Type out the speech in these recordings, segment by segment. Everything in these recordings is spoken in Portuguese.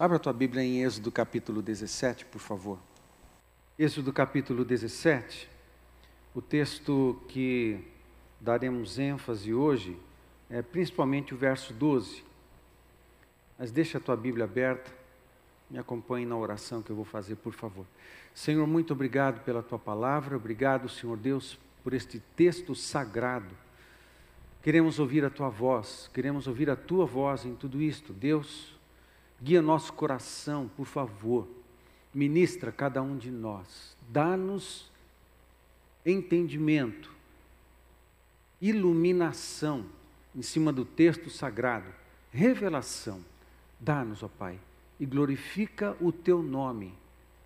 Abra a tua Bíblia em Êxodo capítulo 17, por favor. Êxodo capítulo 17. O texto que daremos ênfase hoje é principalmente o verso 12. Mas deixa a tua Bíblia aberta, me acompanhe na oração que eu vou fazer, por favor. Senhor, muito obrigado pela tua palavra, obrigado, Senhor Deus, por este texto sagrado. Queremos ouvir a tua voz, queremos ouvir a tua voz em tudo isto. Deus, guia nosso coração, por favor. Ministra cada um de nós. Dá-nos entendimento, iluminação em cima do texto sagrado, revelação. Dá-nos, ó Pai, e glorifica o teu nome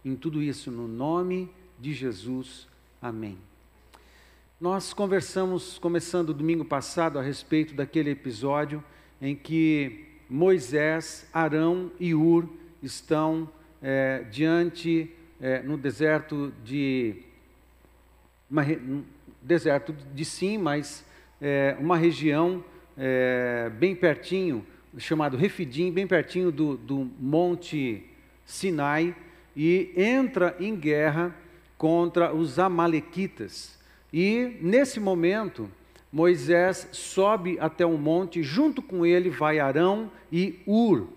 em tudo isso, no nome de Jesus. Amém. Nós conversamos, começando domingo passado, a respeito daquele episódio em que Moisés, Arão e Ur estão é, diante, é, no deserto de. Uma, deserto de Sim, mas é, uma região é, bem pertinho, chamado Refidim, bem pertinho do, do Monte Sinai, e entra em guerra contra os Amalequitas. E nesse momento, Moisés sobe até um monte, junto com ele vai Arão e Ur.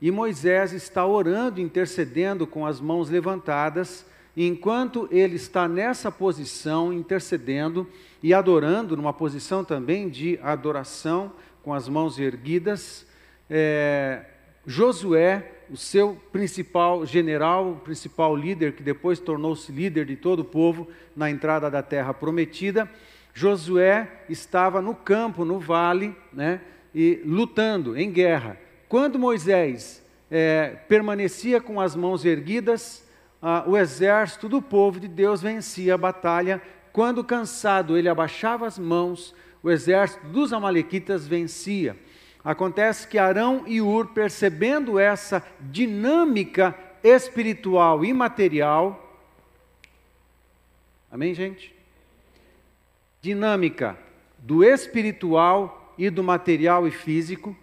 E Moisés está orando, intercedendo com as mãos levantadas, e enquanto ele está nessa posição, intercedendo e adorando, numa posição também de adoração, com as mãos erguidas, é, Josué, o seu principal general, principal líder, que depois tornou-se líder de todo o povo na entrada da terra prometida, Josué estava no campo, no vale, né, e lutando em guerra. Quando Moisés é, permanecia com as mãos erguidas, o exército do povo de Deus vencia a batalha. Quando cansado ele abaixava as mãos, o exército dos Amalequitas vencia. Acontece que Arão e Ur, percebendo essa dinâmica espiritual e material, amém, gente? Dinâmica do espiritual e do material e físico,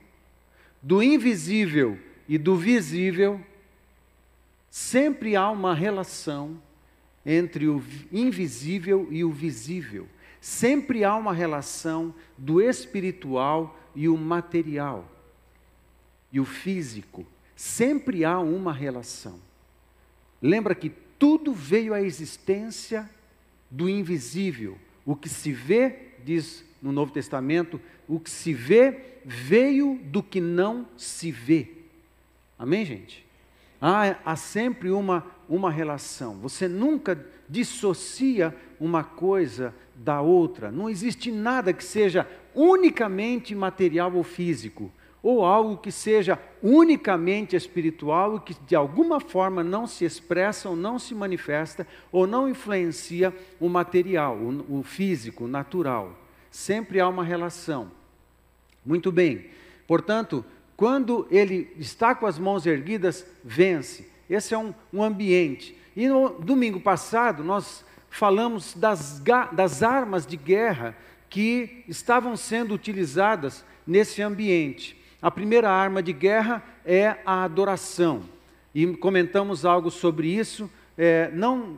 do invisível e do visível, sempre há uma relação entre o invisível e o visível. Sempre há uma relação do espiritual e o material e o físico. Sempre há uma relação. Lembra que tudo veio à existência do invisível. O que se vê, diz no Novo Testamento, o que se vê veio do que não se vê. Amém, gente? Há, há sempre uma, uma relação. Você nunca dissocia uma coisa da outra. Não existe nada que seja unicamente material ou físico, ou algo que seja unicamente espiritual e que de alguma forma não se expressa ou não se manifesta ou não influencia o material, o, o físico, o natural. Sempre há uma relação. Muito bem. Portanto, quando ele está com as mãos erguidas, vence. Esse é um, um ambiente. E no domingo passado, nós falamos das, das armas de guerra que estavam sendo utilizadas nesse ambiente. A primeira arma de guerra é a adoração. E comentamos algo sobre isso, é, não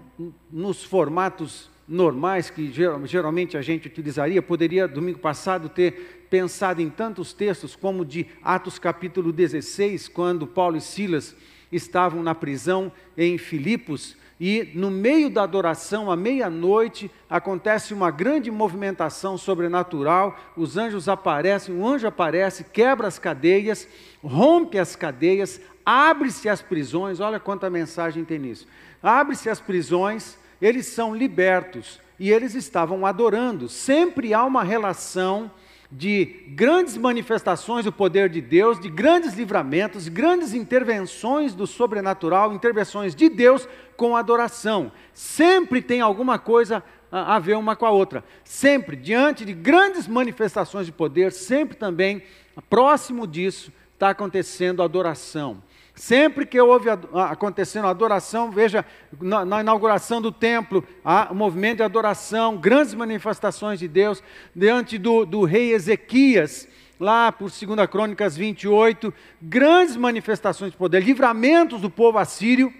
nos formatos normais que geralmente a gente utilizaria. Poderia, domingo passado, ter pensado em tantos textos, como de Atos capítulo 16, quando Paulo e Silas estavam na prisão em Filipos e no meio da adoração, à meia-noite, acontece uma grande movimentação sobrenatural. Os anjos aparecem, um anjo aparece, quebra as cadeias, rompe as cadeias, abre-se as prisões. Olha quanta mensagem tem nisso. Abre-se as prisões, eles são libertos e eles estavam adorando. Sempre há uma relação de grandes manifestações do poder de Deus, de grandes livramentos, grandes intervenções do sobrenatural, intervenções de Deus com adoração. Sempre tem alguma coisa a ver uma com a outra. Sempre, diante de grandes manifestações de poder, sempre também, próximo disso, está acontecendo adoração. Sempre que houve acontecendo adoração, veja, na, na, inauguração do templo, há um movimento de adoração, grandes manifestações de Deus, diante do, do rei Ezequias, lá por 2 Crônicas 28, grandes manifestações de poder, livramentos do povo assírio.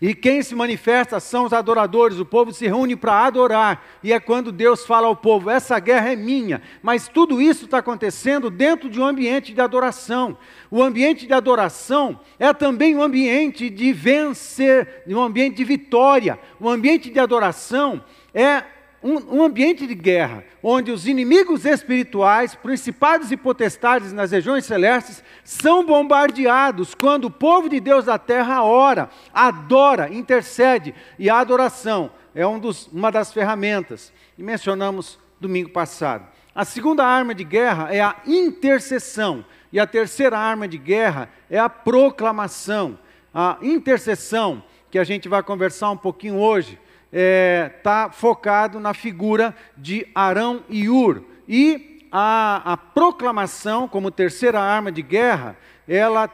E quem se manifesta são os adoradores, o povo se reúne para adorar, e é quando Deus fala ao povo: essa guerra é minha. Mas tudo isso está acontecendo dentro de um ambiente de adoração. O ambiente de adoração é também um ambiente de vencer, um ambiente de vitória. O ambiente de adoração é um, um, ambiente de guerra, onde os inimigos espirituais, principados e potestades nas regiões celestes, são bombardeados quando o povo de Deus da terra ora, adora, intercede, e a adoração é um dos, uma das ferramentas, e mencionamos domingo passado. A segunda arma de guerra é a intercessão, e a terceira arma de guerra é a proclamação. A intercessão, que a gente vai conversar um pouquinho hoje, está é, tá focado na figura de Arão e Ur. E a, a proclamação, como terceira arma de guerra, ela,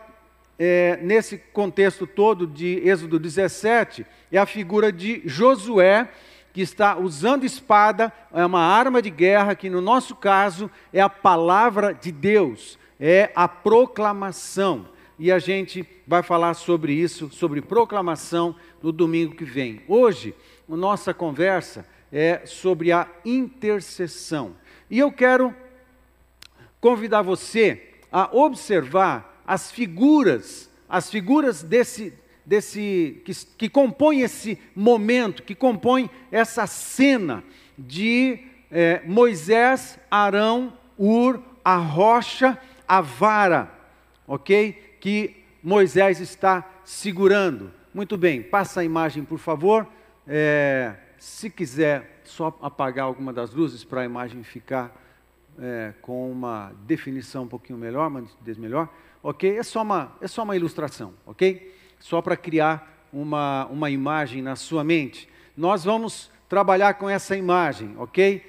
é, nesse contexto todo de Êxodo 17, é a figura de Josué, que está usando espada, é uma arma de guerra, que no nosso caso é a palavra de Deus, é a proclamação. E a gente vai falar sobre isso, sobre proclamação, no domingo que vem. Hoje, nossa conversa é sobre a intercessão. E eu quero convidar você a observar as figuras, as figuras desse, desse que, que compõem esse momento, que compõem essa cena de é, Moisés, Arão, Ur, a rocha, a vara, ok? Que Moisés está segurando. Muito bem, passa a imagem, por favor. É, se quiser só apagar alguma das luzes para a imagem ficar é, com uma definição um pouquinho melhor, uma nitidez melhor, ok? É só uma, é só uma ilustração, ok? Só para criar uma, uma imagem na sua mente. Nós vamos trabalhar com essa imagem, ok?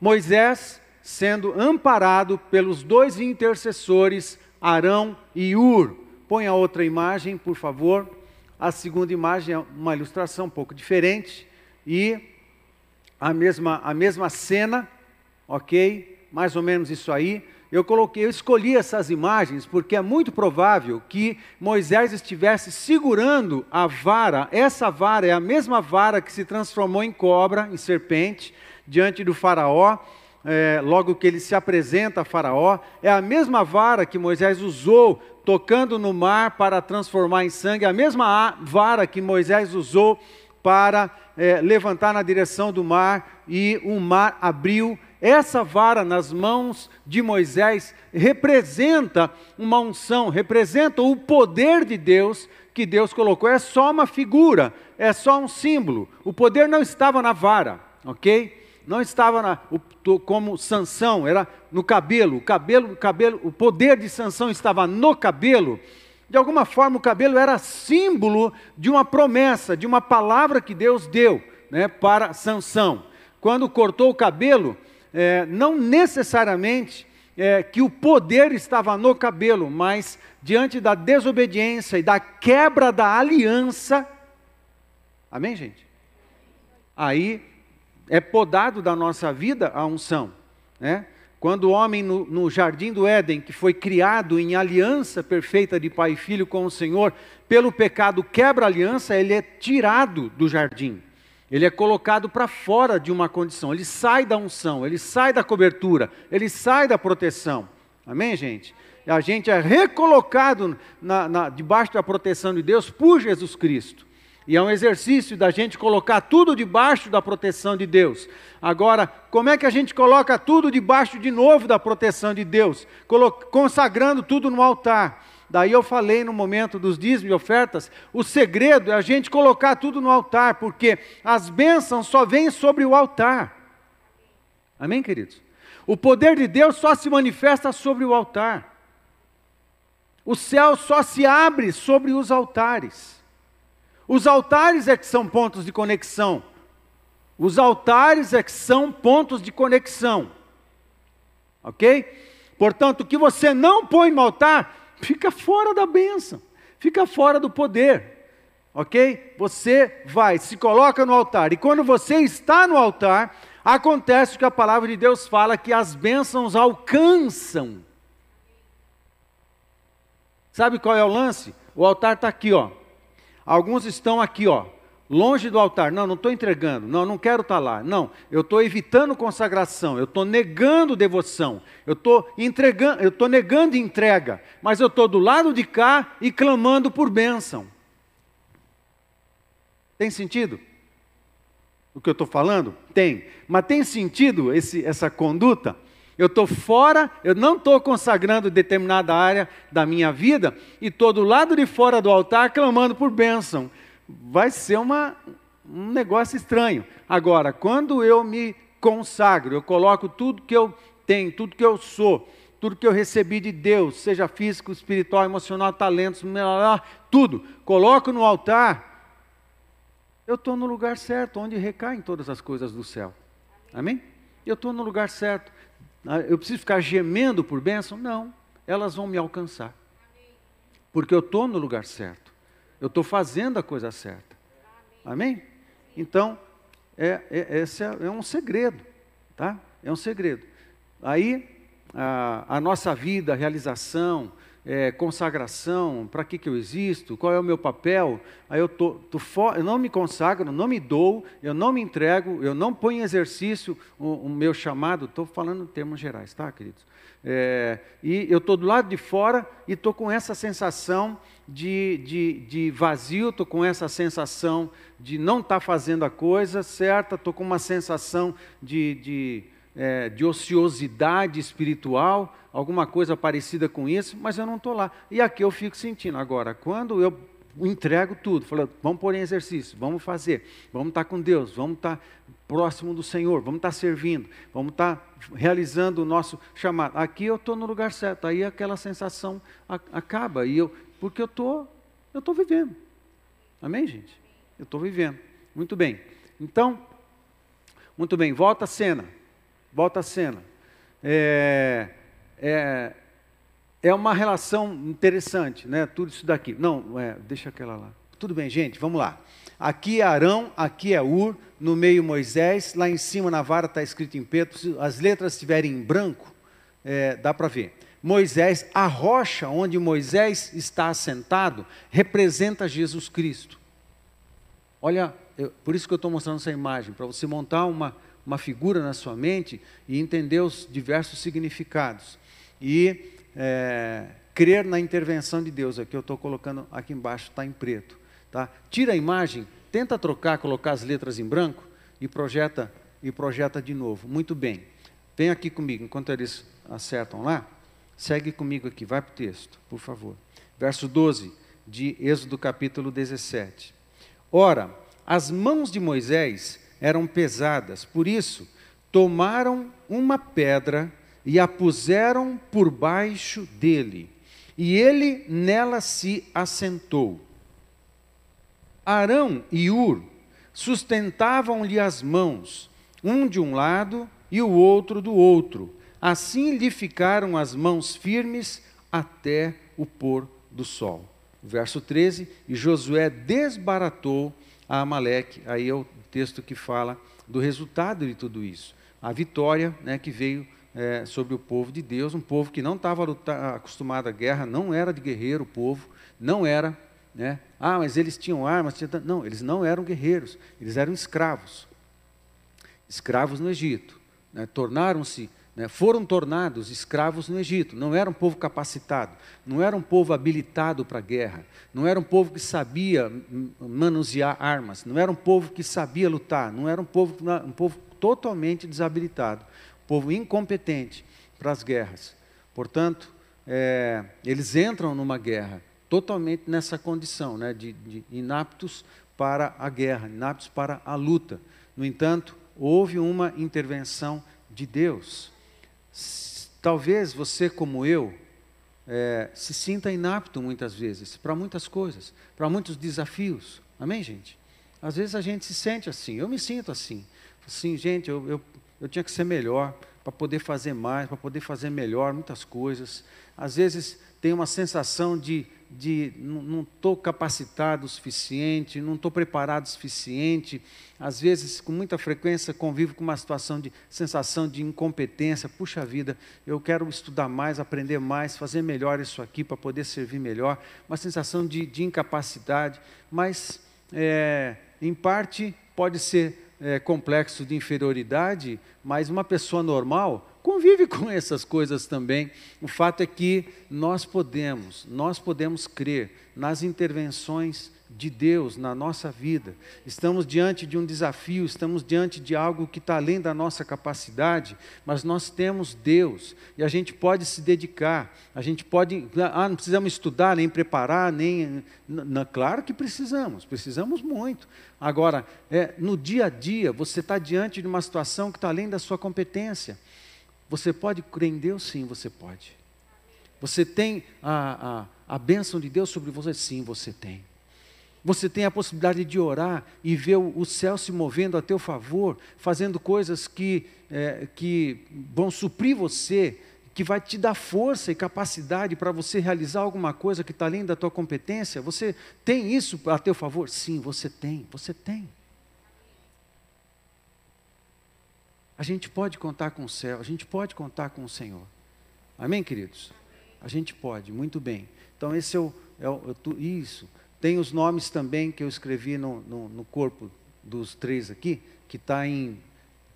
Moisés sendo amparado pelos dois intercessores, Arão e Ur. Põe a outra imagem, por favor. A segunda imagem é uma ilustração um pouco diferente e a mesma, a mesma cena, ok? Mais ou menos isso aí. Eu coloquei, eu escolhi essas imagens porque é muito provável que Moisés estivesse segurando a vara. Essa vara é a mesma vara que se transformou em cobra, em serpente, diante do faraó. É, logo que ele se apresenta a Faraó, é a mesma vara que Moisés usou tocando no mar para transformar em sangue, a mesma vara que Moisés usou para é, levantar na direção do mar e o mar abriu. Essa vara nas mãos de Moisés representa uma unção, representa o poder de Deus que Deus colocou. É só uma figura, é só um símbolo. O poder não estava na vara, ok? Não estava na, como Sansão, era no cabelo. O cabelo, o cabelo, o poder de Sansão estava no cabelo. De alguma forma, o cabelo era símbolo de uma promessa, de uma palavra que Deus deu né, para Sansão. Quando cortou o cabelo, é, não necessariamente é, que o poder estava no cabelo, mas diante da desobediência e da quebra da aliança. Amém, gente? Aí é podado da nossa vida a unção. Né? Quando o homem no, no, jardim do Éden, que foi criado em aliança perfeita de pai e filho com o Senhor, pelo pecado quebra a aliança, ele é tirado do jardim. Ele é colocado para fora de uma condição, ele sai da unção, ele sai da cobertura, ele sai da proteção. Amém, gente? A gente é recolocado na, na, debaixo da proteção de Deus por Jesus Cristo. E é um exercício da gente colocar tudo debaixo da proteção de Deus. Agora, como é que a gente coloca tudo debaixo de novo da proteção de Deus? Consagrando tudo no altar. Daí eu falei no momento dos dízimos e ofertas, o segredo é a gente colocar tudo no altar, porque as bênçãos só vêm sobre o altar. Amém, queridos? O poder de Deus só se manifesta sobre o altar. O céu só se abre sobre os altares. Os altares é que são pontos de conexão. Os altares é que são pontos de conexão. Ok? Portanto, o que você não põe no altar, fica fora da bênção, fica fora do poder. Ok? Você vai, se coloca no altar, e quando você está no altar, acontece que a palavra de Deus fala que as bênçãos alcançam. Sabe qual é o lance? O altar está aqui, ó. Alguns estão aqui, ó, longe do altar. Não, não estou entregando. Não, não quero estar tá lá. Não, eu estou evitando consagração. Eu estou negando devoção. Eu estou entregando, eu estou negando entrega. Mas eu estou do lado de cá e clamando por bênção. Tem sentido? O que eu estou falando? Tem. Mas tem sentido esse, essa conduta? Eu estou fora, eu não estou consagrando determinada área da minha vida e estou do lado de fora do altar clamando por bênção. Vai ser uma, um negócio estranho. Agora, quando eu me consagro, eu coloco tudo que eu tenho, tudo que eu sou, tudo que eu recebi de Deus, seja físico, espiritual, emocional, talentos, tudo, coloco no altar eu estou no lugar certo, onde recaem todas as coisas do céu. Amém? Eu estou no lugar certo. Ah, eu preciso ficar gemendo por bênção? Não, elas vão me alcançar. Porque eu estou no lugar certo. Eu estou fazendo a coisa certa. Amém? Então, é, é, esse é, é, um segredo, tá? É um segredo. Aí, a, a nossa vida, a realização, é, consagração, para que, que eu existo, qual é o meu papel, aí eu, tô, tô eu não me consagro, não me dou, eu não me entrego, eu não ponho em exercício o, o meu chamado, estou falando em termos gerais, tá, queridos? É, e eu estou do lado de fora e estou com essa sensação de, de, de vazio, estou com essa sensação de não estar tá fazendo a coisa certa, estou com uma sensação de, de é, de ociosidade espiritual, alguma coisa parecida com isso, mas eu não estou lá. E aqui eu fico sentindo. Agora, quando eu entrego tudo, falo, vamos pôr em exercício, vamos fazer, vamos estar com Deus, vamos estar próximo do Senhor, vamos estar servindo, vamos estar realizando o nosso chamado. Aqui eu estou no lugar certo, aí aquela sensação acaba, e eu, porque eu estou eu estou vivendo. Amém, gente? Eu estou vivendo. Muito bem. Então, muito bem, volta a cena. Volta a cena. É, é, é uma relação interessante, né? Tudo isso daqui. Não, é, deixa aquela lá. Tudo bem, gente, vamos lá. Aqui é Arão, aqui é Ur, no meio Moisés, lá em cima na vara está escrito em preto. Se as letras estiverem em branco, é, dá para ver. Moisés, a rocha onde Moisés está assentado, representa Jesus Cristo. Olha, eu, por isso que eu estou mostrando essa imagem, para você montar uma, uma figura na sua mente e entender os diversos significados. E é, crer na intervenção de Deus. Aqui eu estou colocando, aqui embaixo está em preto. Tá? Tira a imagem, tenta trocar, colocar as letras em branco e projeta, e projeta de novo. Muito bem. Vem aqui comigo, enquanto eles acertam lá. Segue comigo aqui, vai para o texto, por favor. Verso 12 de Êxodo capítulo 17. Ora, as mãos de Moisés eram pesadas. Por isso, tomaram uma pedra e a puseram por baixo dele, e ele nela se assentou. Arão e Ur sustentavam-lhe as mãos, um de um lado e o outro do outro. Assim lhe ficaram as mãos firmes até o pôr do sol. Verso 13: E Josué desbaratou a Amaleque. Aí é o texto que fala do resultado de tudo isso. A vitória né, que veio é, sobre o povo de Deus, um povo que não estava acostumado à guerra, não era de guerreiro o povo, não era. Né? Ah, mas eles tinham armas. Não, eles não eram guerreiros, eles eram escravos. Escravos no Egito. Né? Tornaram-se né, foram tornados escravos no Egito. Não era um povo capacitado, não era um povo habilitado para a guerra, não era um povo que sabia manusear armas, não era um povo que sabia lutar, não era um povo, um povo totalmente desabilitado, um povo incompetente para as guerras. Portanto, é, eles entram numa guerra totalmente nessa condição, né, de, de inaptos para a guerra, inaptos para a luta. No entanto, houve uma intervenção de Deus. Talvez você, como eu, é, se sinta inapto muitas vezes para muitas coisas, para muitos desafios. Amém, gente? Às vezes a gente se sente assim, eu me sinto assim. Assim, gente, eu, eu, eu tinha que ser melhor para poder fazer mais, para poder fazer melhor muitas coisas. Às vezes tem uma sensação de, de não estou capacitado o suficiente, não estou preparado o suficiente. Às vezes, com muita frequência, convivo com uma situação de sensação de incompetência. Puxa vida, eu quero estudar mais, aprender mais, fazer melhor isso aqui para poder servir melhor. Uma sensação de, de incapacidade, mas é, em parte pode ser é, complexo de inferioridade, mas uma pessoa normal convive com essas coisas também. O fato é que nós podemos, nós podemos crer nas intervenções de Deus na nossa vida. Estamos diante de um desafio, estamos diante de algo que está além da nossa capacidade, mas nós temos Deus e a gente pode se dedicar, a gente pode. Ah, não precisamos estudar, nem preparar, nem. Claro que precisamos, precisamos muito. Agora, é, no dia a dia, você está diante de uma situação que está além da sua competência. Você pode crer em Deus? Sim, você pode. Você tem a, a, a bênção de Deus sobre você? Sim, você tem. Você tem a possibilidade de orar e ver o, o céu se movendo a teu favor, fazendo coisas que, é, que vão suprir você, que vai te dar força e capacidade para você realizar alguma coisa que está além da tua competência. Você tem isso a teu favor? Sim, você tem, você tem. A gente pode contar com o céu, a gente pode contar com o Senhor. Amém, queridos? A gente pode, muito bem. Então, esse é o. É o isso. Tem os nomes também que eu escrevi no, no, no corpo dos três aqui, que está em,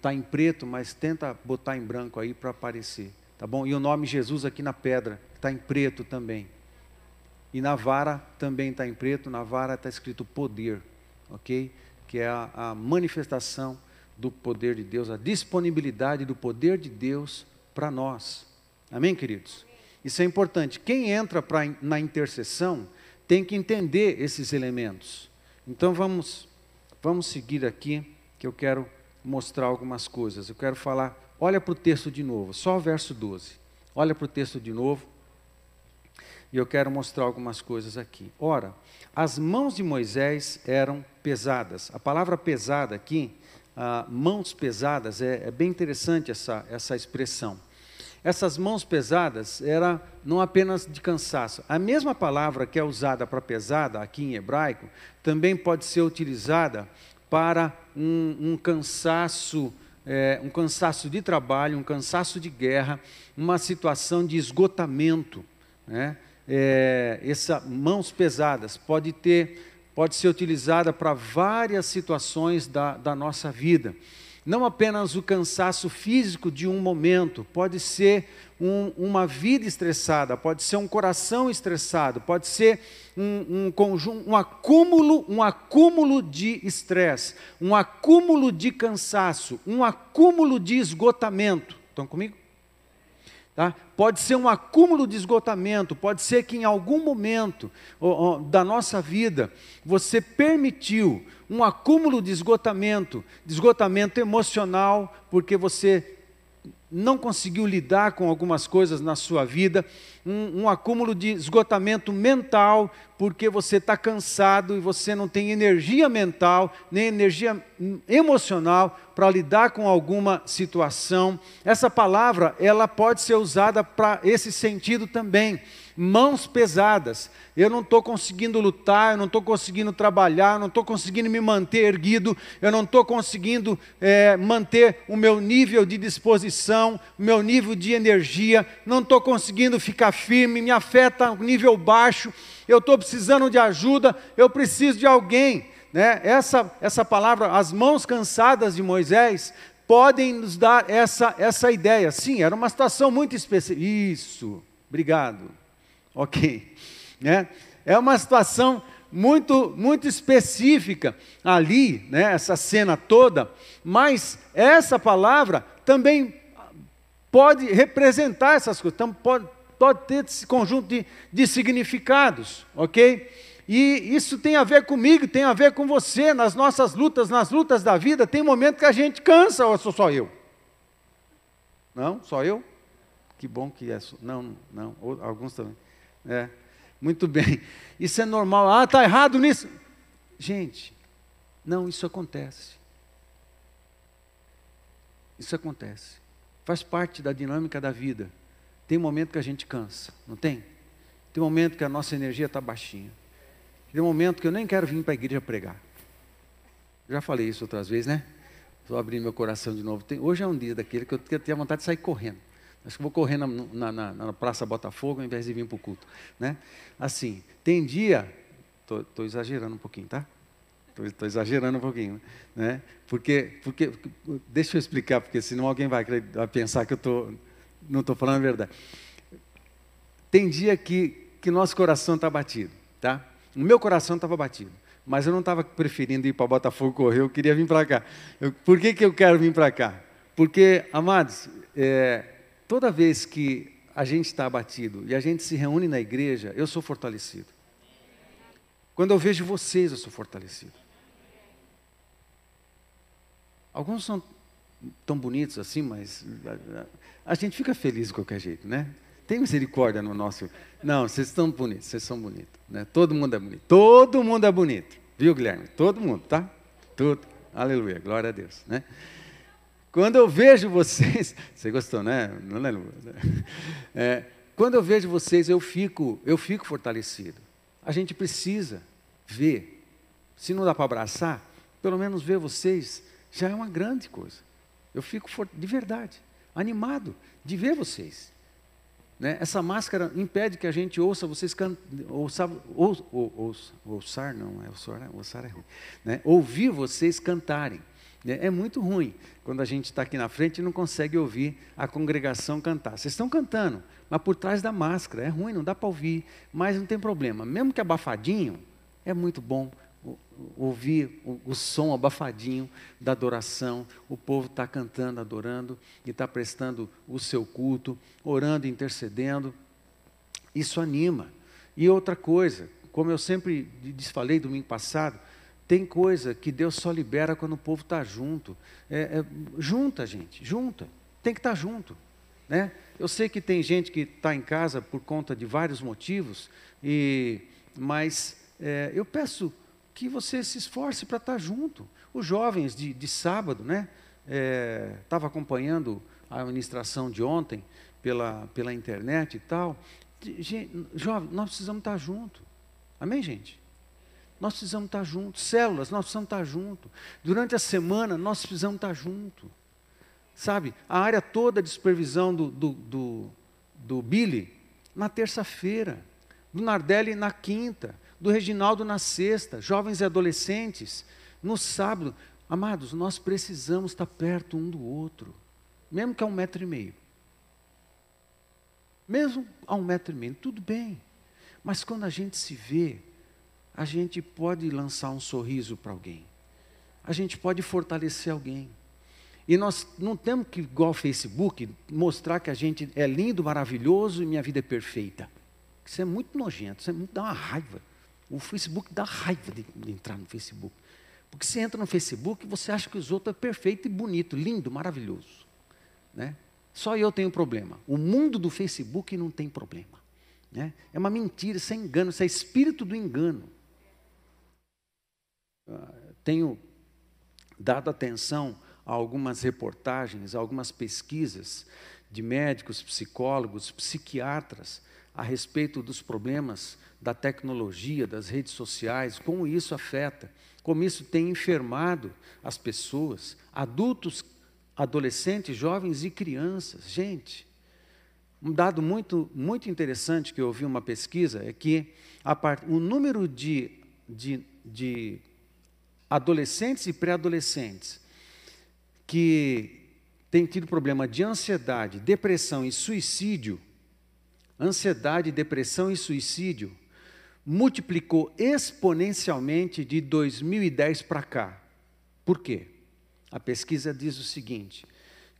tá em preto, mas tenta botar em branco aí para aparecer. Tá bom? E o nome Jesus aqui na pedra, está em preto também. E na vara também está em preto, na vara está escrito poder, ok? Que é a, a manifestação do poder de Deus, a disponibilidade do poder de Deus para nós. Amém, queridos? Isso é importante. Quem entra pra, na intercessão tem que entender esses elementos. Então vamos, vamos seguir aqui, que eu quero mostrar algumas coisas. Eu quero falar, olha para o texto de novo, só o verso 12. Olha para o texto de novo. E eu quero mostrar algumas coisas aqui. Ora, as mãos de Moisés eram pesadas. A palavra pesada aqui ah, mãos pesadas, é, é, bem interessante essa, essa expressão. Essas mãos pesadas era não apenas de cansaço. A mesma palavra que é usada para pesada aqui em hebraico também pode ser utilizada para um, um cansaço, é, um cansaço de trabalho, um cansaço de guerra, uma situação de esgotamento. Né? É, essa mãos pesadas pode ter pode ser utilizada para várias situações da, da nossa vida. Não apenas o cansaço físico de um momento, pode ser um, uma vida estressada, pode ser um coração estressado, pode ser um, um conjunto, um acúmulo, um acúmulo de estresse, um acúmulo de cansaço, um acúmulo de esgotamento. Estão comigo? Tá? Pode ser um acúmulo de esgotamento, pode ser que em algum momento da nossa vida você permitiu um acúmulo de esgotamento, de esgotamento emocional, porque você não conseguiu lidar com algumas coisas na sua vida, um, um acúmulo de esgotamento mental, porque você está cansado e você não tem energia mental, nem energia emocional para lidar com alguma situação. Essa palavra, ela pode ser usada para esse sentido também mãos pesadas. Eu não estou conseguindo lutar, eu não estou conseguindo trabalhar, eu não estou conseguindo me manter erguido, eu não estou conseguindo é, manter o meu nível de disposição, o meu nível de energia, não estou conseguindo ficar firme, me afeta um nível baixo, eu estou precisando de ajuda, eu preciso de alguém. Né? Essa, essa palavra, as mãos cansadas de Moisés, podem nos dar essa, essa ideia. Sim, era uma situação muito específica. Isso, obrigado ok. Né? É uma situação muito, muito específica ali, né, essa cena toda, mas essa palavra também pode representar essas coisas, então pode, pode ter esse conjunto de, de significados, ok? E isso tem a ver comigo, tem a ver com você, nas nossas lutas, nas lutas da vida, tem momento que a gente cansa, ou sou só eu? Não? Só eu? Que bom que é. Não, não, alguns também. É, muito bem. Isso é normal. Ah, está errado nisso. Gente, não, isso acontece. Isso acontece. Faz parte da dinâmica da vida. Tem momento que a gente cansa, não tem? Tem momento que a nossa energia está baixinha. Tem momento que eu nem quero vir para a igreja pregar. Já falei isso outras vezes, né? Estou abrindo meu coração de novo. Tem, hoje é um dia daquele que eu tenho vontade de sair correndo. Acho que vou correr na, na, na, na Praça Botafogo ao invés de vir para o culto. Né? Assim, tem dia. Estou exagerando um pouquinho, tá? Estou exagerando um pouquinho, né? Porque, porque, deixa eu explicar, porque senão alguém vai, vai pensar que eu tô, não estou falando a verdade. Tem dia que, que nosso coração está batido, tá? O meu coração estava batido, mas eu não estava preferindo ir para Botafogo correr, eu queria vir para cá. Eu, por que, que eu quero vir para cá? Porque, amados, é, toda vez que a gente está abatido e a gente se reúne na igreja, eu sou fortalecido. Quando eu vejo vocês, eu sou fortalecido. Alguns são tão bonitos assim, mas a, gente fica feliz de qualquer jeito, né? Tem misericórdia no nosso. Não, vocês estão bonitos, vocês são bonitos. Né? Todo mundo é bonito. Todo mundo é bonito. Viu, Guilherme? Todo mundo, tá? Tudo. Aleluia, glória a Deus. Né? Quando eu vejo vocês. Você gostou, né? Aleluia. É, quando eu vejo vocês, eu fico, eu fico fortalecido. A gente precisa ver. Se não dá para abraçar, pelo menos ver vocês já é uma grande coisa. Eu fico de verdade animado de ver vocês. Né? Essa máscara impede que a gente ouça vocês cantar, ouça, ou, ou, ou, ouçar não é ouçar, né? ouçar é ruim, né? ouvir vocês cantarem. Né? É muito ruim quando a gente está aqui na frente e não consegue ouvir a congregação cantar. Vocês estão cantando, mas por trás da máscara é ruim, não dá para ouvir, mas não tem problema. Mesmo que abafadinho, é muito bom ouvir o, o, som abafadinho da adoração, o povo está cantando, adorando e está prestando o seu culto, orando, intercedendo. Isso anima. E outra coisa, como eu sempre falei domingo passado, tem coisa que Deus só libera quando o povo está junto. É, é, junta, gente, junta. Tem que estar tá junto. Né? Eu sei que tem gente que está em casa por conta de vários motivos, e, mas é, eu peço que você se esforce para estar junto. Os jovens de, de sábado, né? Estava é, acompanhando a administração de ontem pela, pela internet e tal. Gente, jovem, nós precisamos estar junto. Amém, gente? Nós precisamos estar juntos. Células, nós precisamos estar juntos. Durante a semana, nós precisamos estar juntos. Sabe, a área toda de supervisão do, do, do, do Billy, na terça-feira. Do Nardelli, na quinta do Reginaldo na sexta, jovens e adolescentes, no sábado. Amados, nós precisamos estar perto um do outro, mesmo que a um metro e meio. Mesmo a um metro e meio, tudo bem. Mas quando a gente se vê, a gente pode lançar um sorriso para alguém. A gente pode fortalecer alguém. E nós não temos que, igual ao Facebook, mostrar que a gente é lindo, maravilhoso e minha vida é perfeita. Isso é muito nojento, isso é muito, dá uma raiva. O Facebook dá raiva de, de entrar no Facebook. Porque você entra no Facebook e você acha que os outros é perfeito e bonito, lindo, maravilhoso. Né? Só eu tenho problema. O mundo do Facebook não tem problema. Né? É uma mentira, isso é engano, isso é espírito do engano. Ah, tenho dado atenção a algumas reportagens, a algumas pesquisas de médicos, psicólogos, psiquiatras a respeito dos problemas da tecnologia, das redes sociais, como isso afeta, como isso tem enfermado as pessoas, adultos, adolescentes, jovens e crianças. Gente, um dado muito, muito interessante que eu ouvi uma pesquisa é que part... o número de, de, de adolescentes e pré-adolescentes que têm tido problema de ansiedade, depressão e suicídio, ansiedade, depressão e suicídio, multiplicou exponencialmente de 2010 para cá. Por quê? A pesquisa diz o seguinte: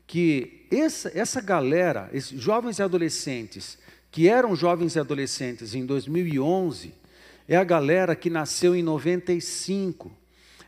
que essa, essa galera, esses jovens e adolescentes, que eram jovens e adolescentes em 2011, é a galera que nasceu em 95.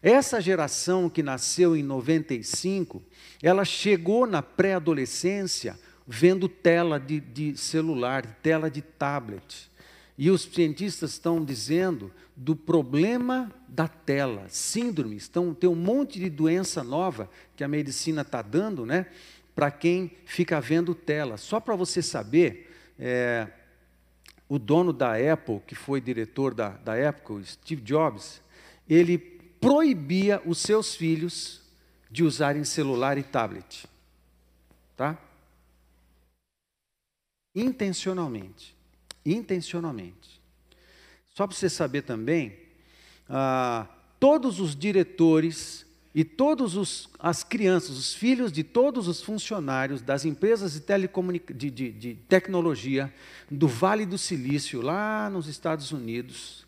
Essa geração que nasceu em 95, ela chegou na pré-adolescência vendo tela de, de celular, tela de tablet. E os cientistas estão dizendo do problema da tela, síndrome. Estão, tem um monte de doença nova que a medicina está dando, né? Para quem fica vendo tela. Só para você saber, é, o dono da Apple, que foi diretor da, da Apple, Steve Jobs, ele proibia os seus filhos de usarem celular e tablet. Tá? Intencionalmente. Intencionalmente. Só para você saber também, ah, todos os diretores e todas as crianças, os filhos de todos os funcionários das empresas de, de, de, de tecnologia do Vale do Silício, lá nos Estados Unidos,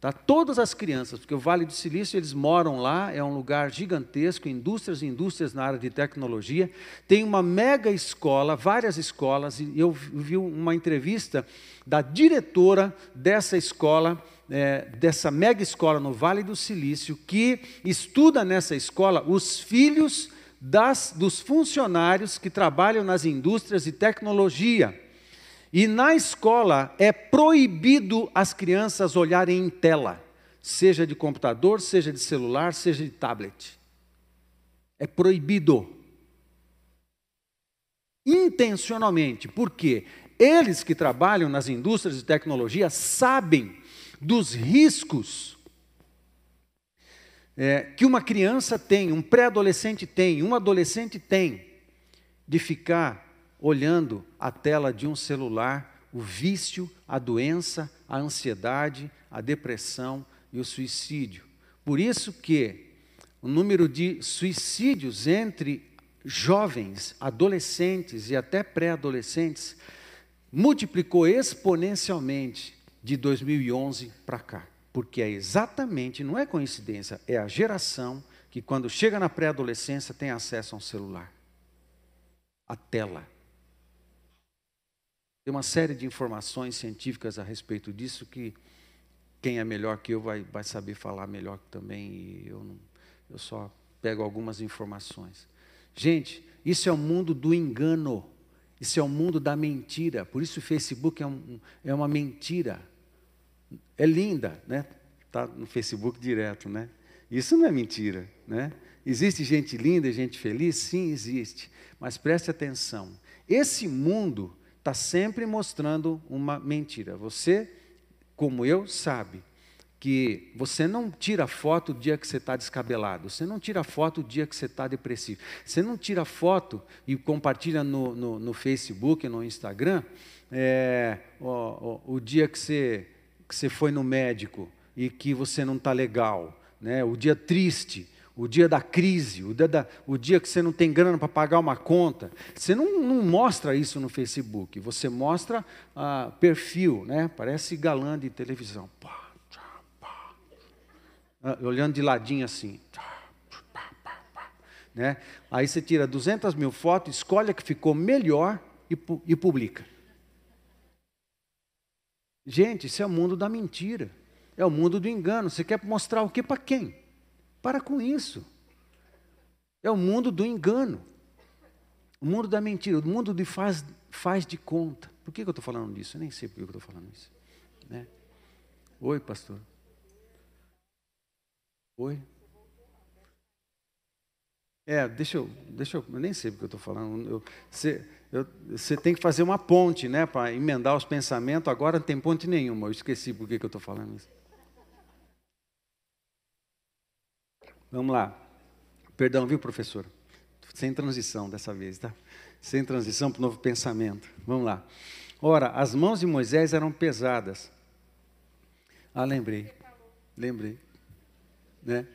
Tá? Todas as crianças, porque o Vale do Silício, eles moram lá, é um lugar gigantesco, indústrias e indústrias na área de tecnologia. Tem uma mega escola, várias escolas, e eu vi uma entrevista da diretora dessa escola, é, dessa mega escola no Vale do Silício, que estuda nessa escola os filhos das, dos funcionários que trabalham nas indústrias de tecnologia. E na escola é proibido as crianças olharem em tela, seja de computador, seja de celular, seja de tablet. É proibido. Intencionalmente, porque eles que trabalham nas indústrias de tecnologia sabem dos riscos é, que uma criança tem, um pré-adolescente tem, um adolescente tem, de ficar olhando a tela de um celular, o vício, a doença, a ansiedade, a depressão e o suicídio. Por isso que o número de suicídios entre jovens, adolescentes e até pré-adolescentes multiplicou exponencialmente de 2011 para cá. Porque é exatamente, não é coincidência, é a geração que quando chega na pré-adolescência tem acesso a um celular. A tela. Tem uma série de informações científicas a respeito disso que quem é melhor que eu vai, vai saber falar melhor também, e eu, não, eu só pego algumas informações. Gente, isso é o mundo do engano, isso é o mundo da mentira, por isso o Facebook é, um, é uma mentira. É linda, né? Está no Facebook direto, né? Isso não é mentira, né? Existe gente linda e gente feliz? Sim, existe. Mas preste atenção. Esse mundo está sempre mostrando uma mentira. Você, como eu, sabe que você não tira foto o dia que você está descabelado, você não tira foto o dia que você está depressivo, você não tira foto e compartilha no, no, no Facebook, no Instagram, é, o, o, dia que você, que você foi no médico e que você não está legal, né? o dia triste, o dia da crise, o dia, da, o dia que você não tem grana para pagar uma conta. Você não, não, mostra isso no Facebook, você mostra ah, perfil, né? parece galã de televisão. Pá, pá. Ah, olhando de ladinho assim. Né? Aí você tira 200 mil fotos, escolhe a que ficou melhor e, e publica. Gente, isso é o mundo da mentira. É o mundo do engano. Você quer mostrar o que para quem? Para com isso. É o mundo do engano. O mundo da mentira, o mundo de faz, faz de conta. Por que, que eu estou falando disso? Eu nem sei por que eu estou falando isso. Né? Oi, pastor. Oi? É, deixa eu, deixa eu, eu nem sei porque eu estou falando. você, tem que fazer uma ponte, né, para emendar os pensamentos. Agora não tem ponte nenhuma. Eu esqueci por que eu estou falando isso. Vamos lá. Perdão, viu, professor? Sem transição dessa vez, tá? Sem transição para o novo pensamento. Vamos lá. Ora, as mãos de Moisés eram pesadas. Ah, lembrei. Lembrei. Né?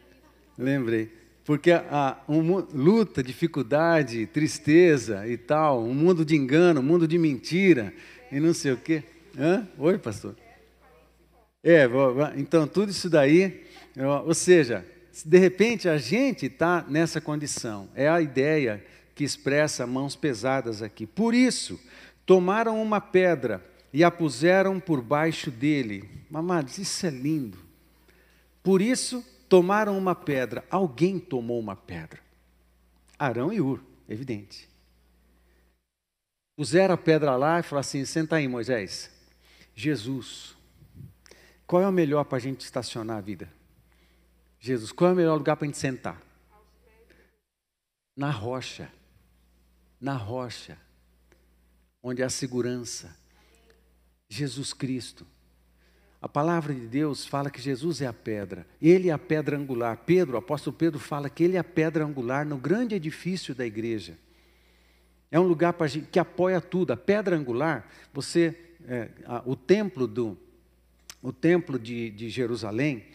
Lembrei. Porque a, um, luta, dificuldade, tristeza e tal, um mundo de engano, um mundo de mentira e não sei o quê. Hã? Oi, pastor. É, então tudo isso daí, ou seja, de repente a gente está nessa condição. É a ideia que expressa mãos pesadas aqui. Por isso, tomaram uma pedra e a puseram por baixo dele. Amados, isso é lindo. Por isso, tomaram uma pedra. Alguém tomou uma pedra. Arão e Ur, evidente. Puseram a pedra lá e falaram assim: senta aí, Moisés. Jesus. Qual é o melhor para a gente estacionar a vida? Jesus, qual é o melhor lugar para a gente sentar? Na rocha. Na rocha. Onde há segurança. Jesus Cristo. A palavra de Deus fala que Jesus é a pedra, ele é a pedra angular. Pedro, o apóstolo Pedro fala que ele é a pedra angular no grande edifício da igreja. É um lugar pra, que apoia tudo. A pedra angular, você, é, a, o templo do, o templo de, de Jerusalém,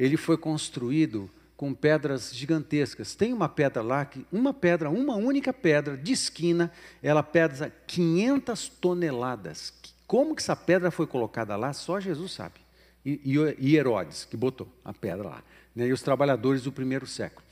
ele foi construído com pedras gigantescas. Tem uma pedra lá que uma pedra, uma única pedra de esquina, ela pesa 500 toneladas. Como que essa pedra foi colocada lá, só Jesus sabe. E, e Herodes, que botou a pedra lá. Né? E os trabalhadores do primeiro século.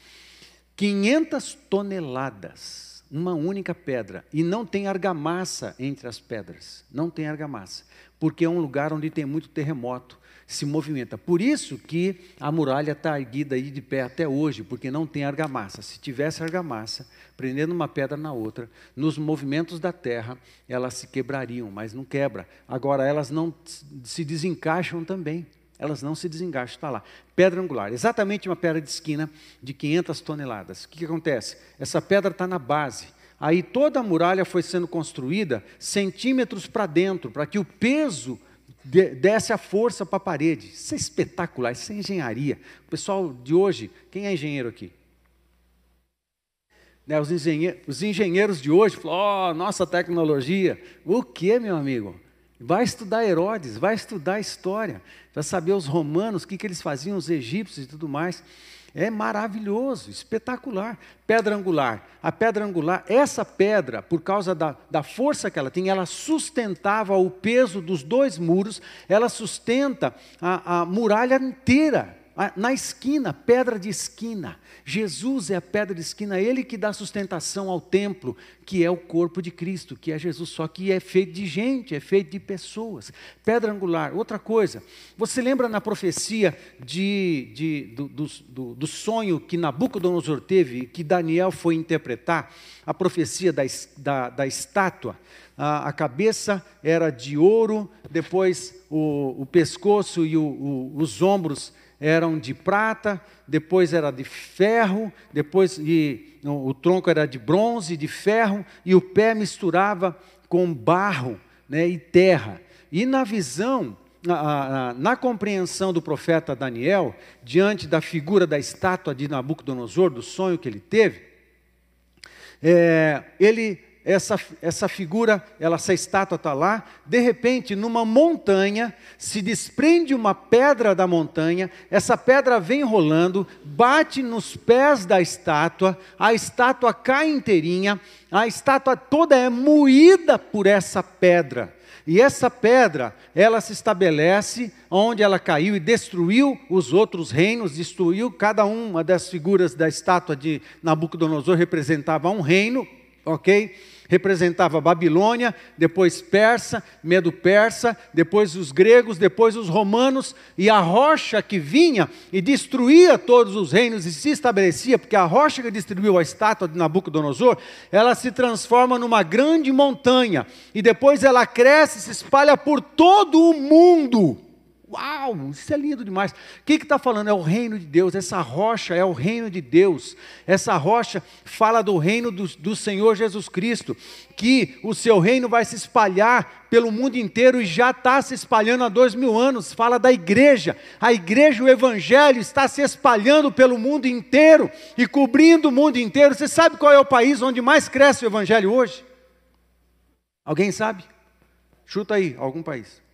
500 toneladas, uma única pedra. E não tem argamassa entre as pedras. Não tem argamassa. Porque é um lugar onde tem muito terremoto se movimenta. Por isso que a muralha está erguida aí de pé até hoje, porque não tem argamassa. Se tivesse argamassa, prendendo uma pedra na outra, nos movimentos da terra, elas se quebrariam, mas não quebra. Agora, elas não se desencaixam também. Elas não se desencaixam, está lá. Pedra angular, exatamente uma pedra de esquina de 500 toneladas. O que, que acontece? Essa pedra está na base. Aí toda a muralha foi sendo construída centímetros para dentro, para que o peso desce a força para a parede. Isso é espetacular, isso é engenharia. O pessoal de hoje, quem é engenheiro aqui? Né, os, engenheiros, os engenheiros de hoje falam, oh, nossa tecnologia. O que, meu amigo? Vai estudar Herodes, vai estudar história, vai saber os romanos, o que, que eles faziam, os egípcios e tudo mais. É maravilhoso, espetacular. Pedra angular. A pedra angular, essa pedra, por causa da, da força que ela tem, ela sustentava o peso dos dois muros, ela sustenta a, a muralha inteira na esquina, pedra de esquina. Jesus é a pedra de esquina, ele que dá sustentação ao templo, que é o corpo de Cristo, que é Jesus, só que é feito de gente, é feito de pessoas. Pedra angular. Outra coisa, você lembra na profecia de, de do, do, do, sonho que Nabucodonosor teve, que Daniel foi interpretar? A profecia da, da, da estátua. A, a, cabeça era de ouro, depois o, o pescoço e o, o, os ombros eram de prata, depois era de ferro, depois e, o tronco era de bronze, de ferro, e o pé misturava com barro né, e terra. E na visão, na, na, compreensão do profeta Daniel, diante da figura da estátua de Nabucodonosor, do sonho que ele teve, é, ele essa, essa figura, ela, essa estátua está lá, de repente, numa montanha, se desprende uma pedra da montanha, essa pedra vem rolando, bate nos pés da estátua, a estátua cai inteirinha, a estátua toda é moída por essa pedra. E essa pedra, ela se estabelece onde ela caiu e destruiu os outros reinos, destruiu cada uma das figuras da estátua de Nabucodonosor representava um reino, ok? Representava Babilônia, depois Persa, Medo-Persa, depois os gregos, depois os romanos, e a rocha que vinha e destruía todos os reinos e se estabelecia, porque a rocha que destruiu a estátua de Nabucodonosor, ela se transforma numa grande montanha, e depois ela cresce e se espalha por todo o mundo. Uau, isso é lindo demais. O que está falando? É o reino de Deus. Essa rocha é o reino de Deus. Essa rocha fala do reino do, do, Senhor Jesus Cristo. Que o seu reino vai se espalhar pelo mundo inteiro e já está se espalhando há dois mil anos. Fala da igreja. A igreja, o evangelho, está se espalhando pelo mundo inteiro e cobrindo o mundo inteiro. Você sabe qual é o país onde mais cresce o evangelho hoje? Alguém sabe? Chuta aí, algum país.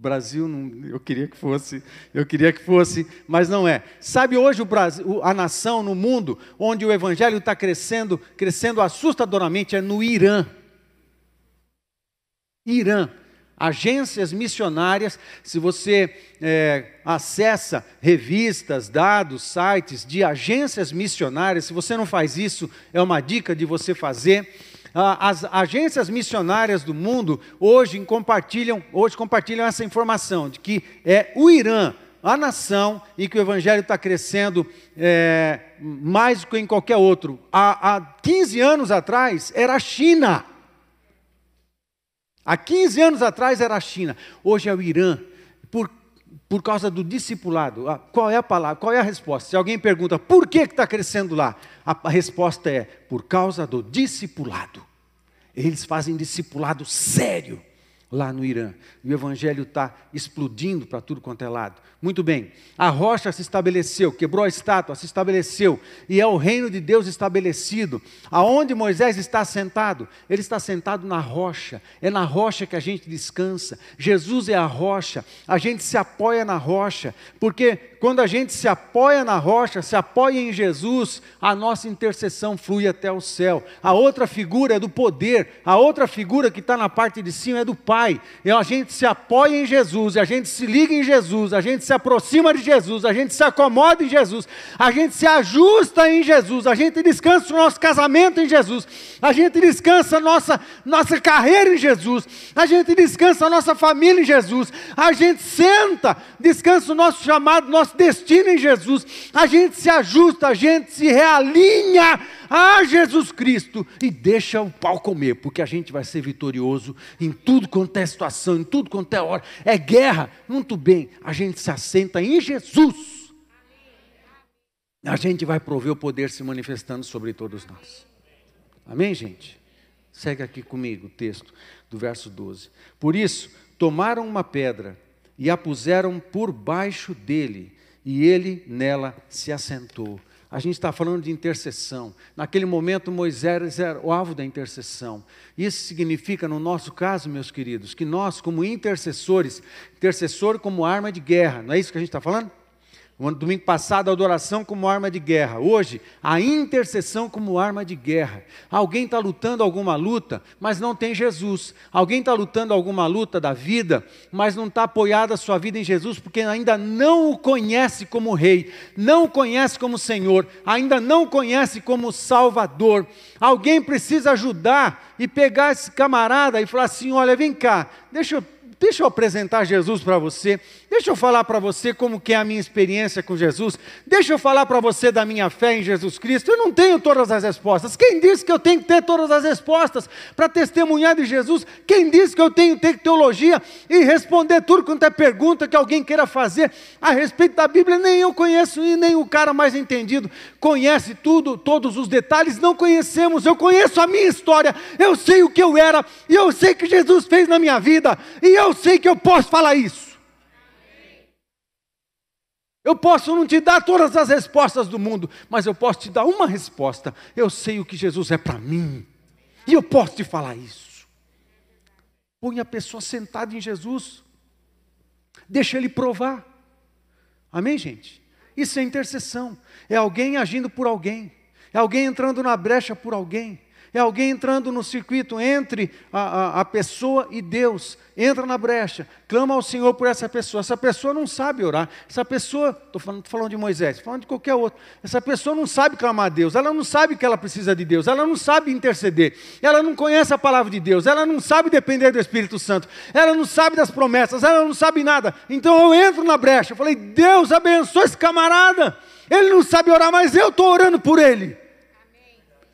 Brasil, não, eu queria que fosse, eu queria que fosse, mas não é. Sabe hoje o Brasil, a nação no mundo onde o evangelho está crescendo, crescendo assustadoramente é no Irã. Irã, agências missionárias. Se você é, acessa revistas, dados, sites de agências missionárias, se você não faz isso, é uma dica de você fazer. Ah, as agências missionárias do mundo hoje compartilham, hoje compartilham essa informação de que é o Irã, a nação em que o evangelho está crescendo é, mais do que em qualquer outro. Há, há 15 anos atrás era a China. Há 15 anos atrás era a China. Hoje é o Irã. Por, por causa do discipulado. Ah, qual é a palavra? Qual é a resposta? Se alguém pergunta por que está crescendo lá, a, resposta é por causa do discipulado. Eles fazem discipulado sério, lá no Irã. E o evangelho está explodindo para tudo quanto é lado. Muito bem, a rocha se estabeleceu, quebrou a estátua, se estabeleceu, e é o reino de Deus estabelecido. Aonde Moisés está sentado? Ele está sentado na rocha, é na rocha que a gente descansa. Jesus é a rocha, a gente se apoia na rocha, porque quando a gente se apoia na rocha, se apoia em Jesus, a nossa intercessão flui até o céu. A outra figura é do poder, a outra figura que está na parte de cima é do Pai. E a gente se apoia em Jesus, a gente se liga em Jesus, a gente se aproxima de Jesus, a gente se acomoda em Jesus, a gente se ajusta em Jesus, a gente descansa o nosso casamento em Jesus, a gente descansa a nossa, nossa carreira em Jesus, a gente descansa a nossa família em Jesus, a gente senta, descansa o nosso chamado, nosso destino em Jesus, a gente se ajusta, a gente se realinha a Jesus Cristo e deixa o pau comer, porque a gente vai ser vitorioso em tudo quanto é situação, em tudo quanto é hora. É guerra, muito bem, a gente se assenta em Jesus. A gente vai prover o poder se manifestando sobre todos nós. Amém, gente? Segue aqui comigo o texto do verso 12. Por isso, tomaram uma pedra e a puseram por baixo dele, e ele nela se assentou. A gente está falando de intercessão. Naquele momento, Moisés era o alvo da intercessão. Isso significa, no nosso caso, meus queridos, que nós, como intercessores, intercessor como arma de guerra, não é isso que a gente está falando? No domingo passado, a adoração como arma de guerra. Hoje, a intercessão como arma de guerra. Alguém está lutando alguma luta, mas não tem Jesus. Alguém está lutando alguma luta da vida, mas não está apoiada a sua vida em Jesus, porque ainda não o conhece como Rei, não o conhece como Senhor, ainda não o conhece como Salvador. Alguém precisa ajudar e pegar esse camarada e falar assim: olha, vem cá, deixa eu Deixa eu apresentar Jesus para você. Deixa eu falar para você como que é a minha experiência com Jesus. Deixa eu falar para você da minha fé em Jesus Cristo. Eu não tenho todas as respostas. Quem disse que eu tenho que ter todas as respostas para testemunhar de Jesus? Quem disse que eu tenho que ter teologia e responder tudo quanto é pergunta que alguém queira fazer a respeito da Bíblia? Nem eu conheço e nem o cara mais entendido conhece tudo, todos os detalhes. Não conhecemos. Eu conheço a minha história. Eu sei o que eu era e eu sei o que Jesus fez na minha vida. E eu sei que eu posso falar isso. Eu posso não te dar todas as respostas do mundo, mas eu posso te dar uma resposta. Eu sei o que Jesus é para mim. E eu posso te falar isso. Põe a pessoa sentada em Jesus. Deixa ele provar. Amém, gente? Isso é intercessão. É alguém agindo por alguém. É alguém entrando na brecha por alguém. É alguém entrando no circuito entre a, a, a, pessoa e Deus. Entra na brecha, clama ao Senhor por essa pessoa. Essa pessoa não sabe orar. Essa pessoa, estou falando, falando de Moisés, estou falando de qualquer outro. Essa pessoa não sabe clamar a Deus. Ela não sabe que ela precisa de Deus. Ela não sabe interceder. Ela não conhece a palavra de Deus. Ela não sabe depender do Espírito Santo. Ela não sabe das promessas. Ela não sabe nada. Então eu entro na brecha. Eu falei, Deus abençoe esse camarada. Ele não sabe orar, mas eu estou orando por ele.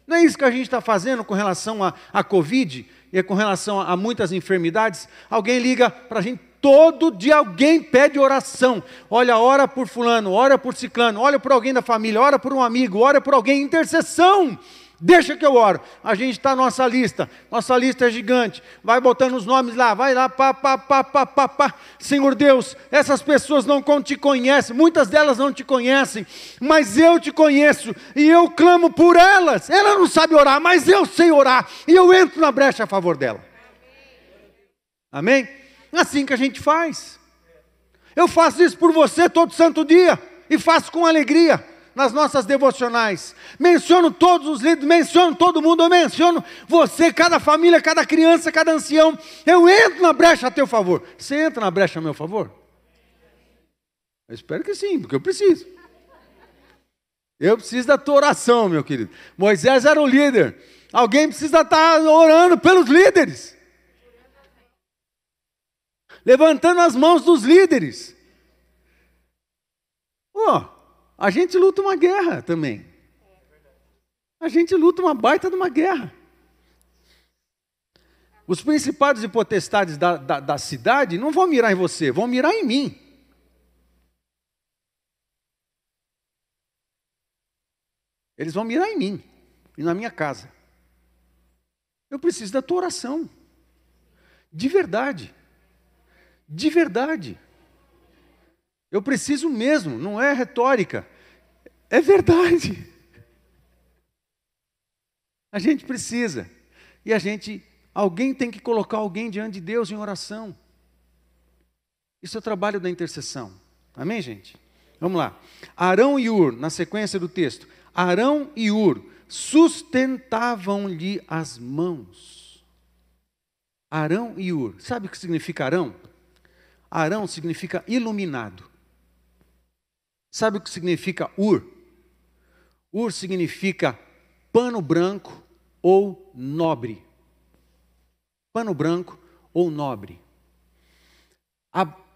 Não é isso que a gente está fazendo com relação à Covid e com relação a, a muitas enfermidades? Alguém liga para a gente, todo dia alguém pede oração. Olha, ora por fulano, ora por ciclano, olha por alguém da família, ora por um amigo, ora por alguém, intercessão. Deixa que eu oro. A gente está nossa lista. Nossa lista é gigante. Vai botando os nomes lá. Vai lá, pá, pá, pá, pá, pá, pá. Senhor Deus, essas pessoas não te conhecem. Muitas delas não te conhecem. Mas eu te conheço. E eu clamo por elas. Ela não sabe orar, mas eu sei orar. E eu entro na brecha a favor dela. Amém? Assim que a gente faz. Eu faço isso por você todo santo dia. E faço com alegria nas nossas devocionais. Menciono todos os líderes, menciono todo mundo, eu menciono você, cada família, cada criança, cada ancião. Eu entro na brecha a teu favor. Você entra na brecha a meu favor? Eu espero que sim, porque eu preciso. Eu preciso da tua oração, meu querido. Moisés era o líder. Alguém precisa estar orando pelos líderes. Levantando as mãos dos líderes. Oh, a gente luta uma guerra também. A gente luta uma baita de uma guerra. Os principados e potestades da, da, da cidade não vão mirar em você, vão mirar em mim. Eles vão mirar em mim e na minha casa. Eu preciso da tua oração. De verdade. De verdade. Eu preciso mesmo, não é retórica. É verdade. A gente precisa. E a gente, alguém tem que colocar alguém diante de Deus em oração. Isso é o trabalho da intercessão. Amém, gente? Vamos lá. Arão e Ur, na sequência do texto. Arão e Ur sustentavam-lhe as mãos. Arão e Ur. Sabe o que significa Arão? Arão significa iluminado. Sabe o que significa Ur? Ur significa pano branco ou nobre. Pano branco ou nobre.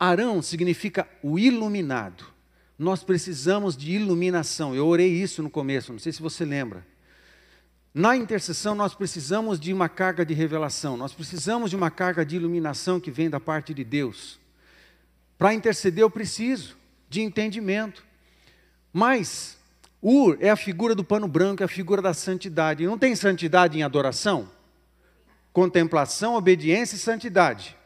Arão significa o iluminado. Nós precisamos de iluminação. Eu orei isso no começo, não sei se você lembra. Na intercessão, nós precisamos de uma carga de revelação, nós precisamos de uma carga de iluminação que vem da parte de Deus. Para interceder, eu preciso de entendimento. Mas, Ur é a figura do pano branco, é a figura da santidade. Não tem santidade em adoração? Contemplação, obediência e santidade.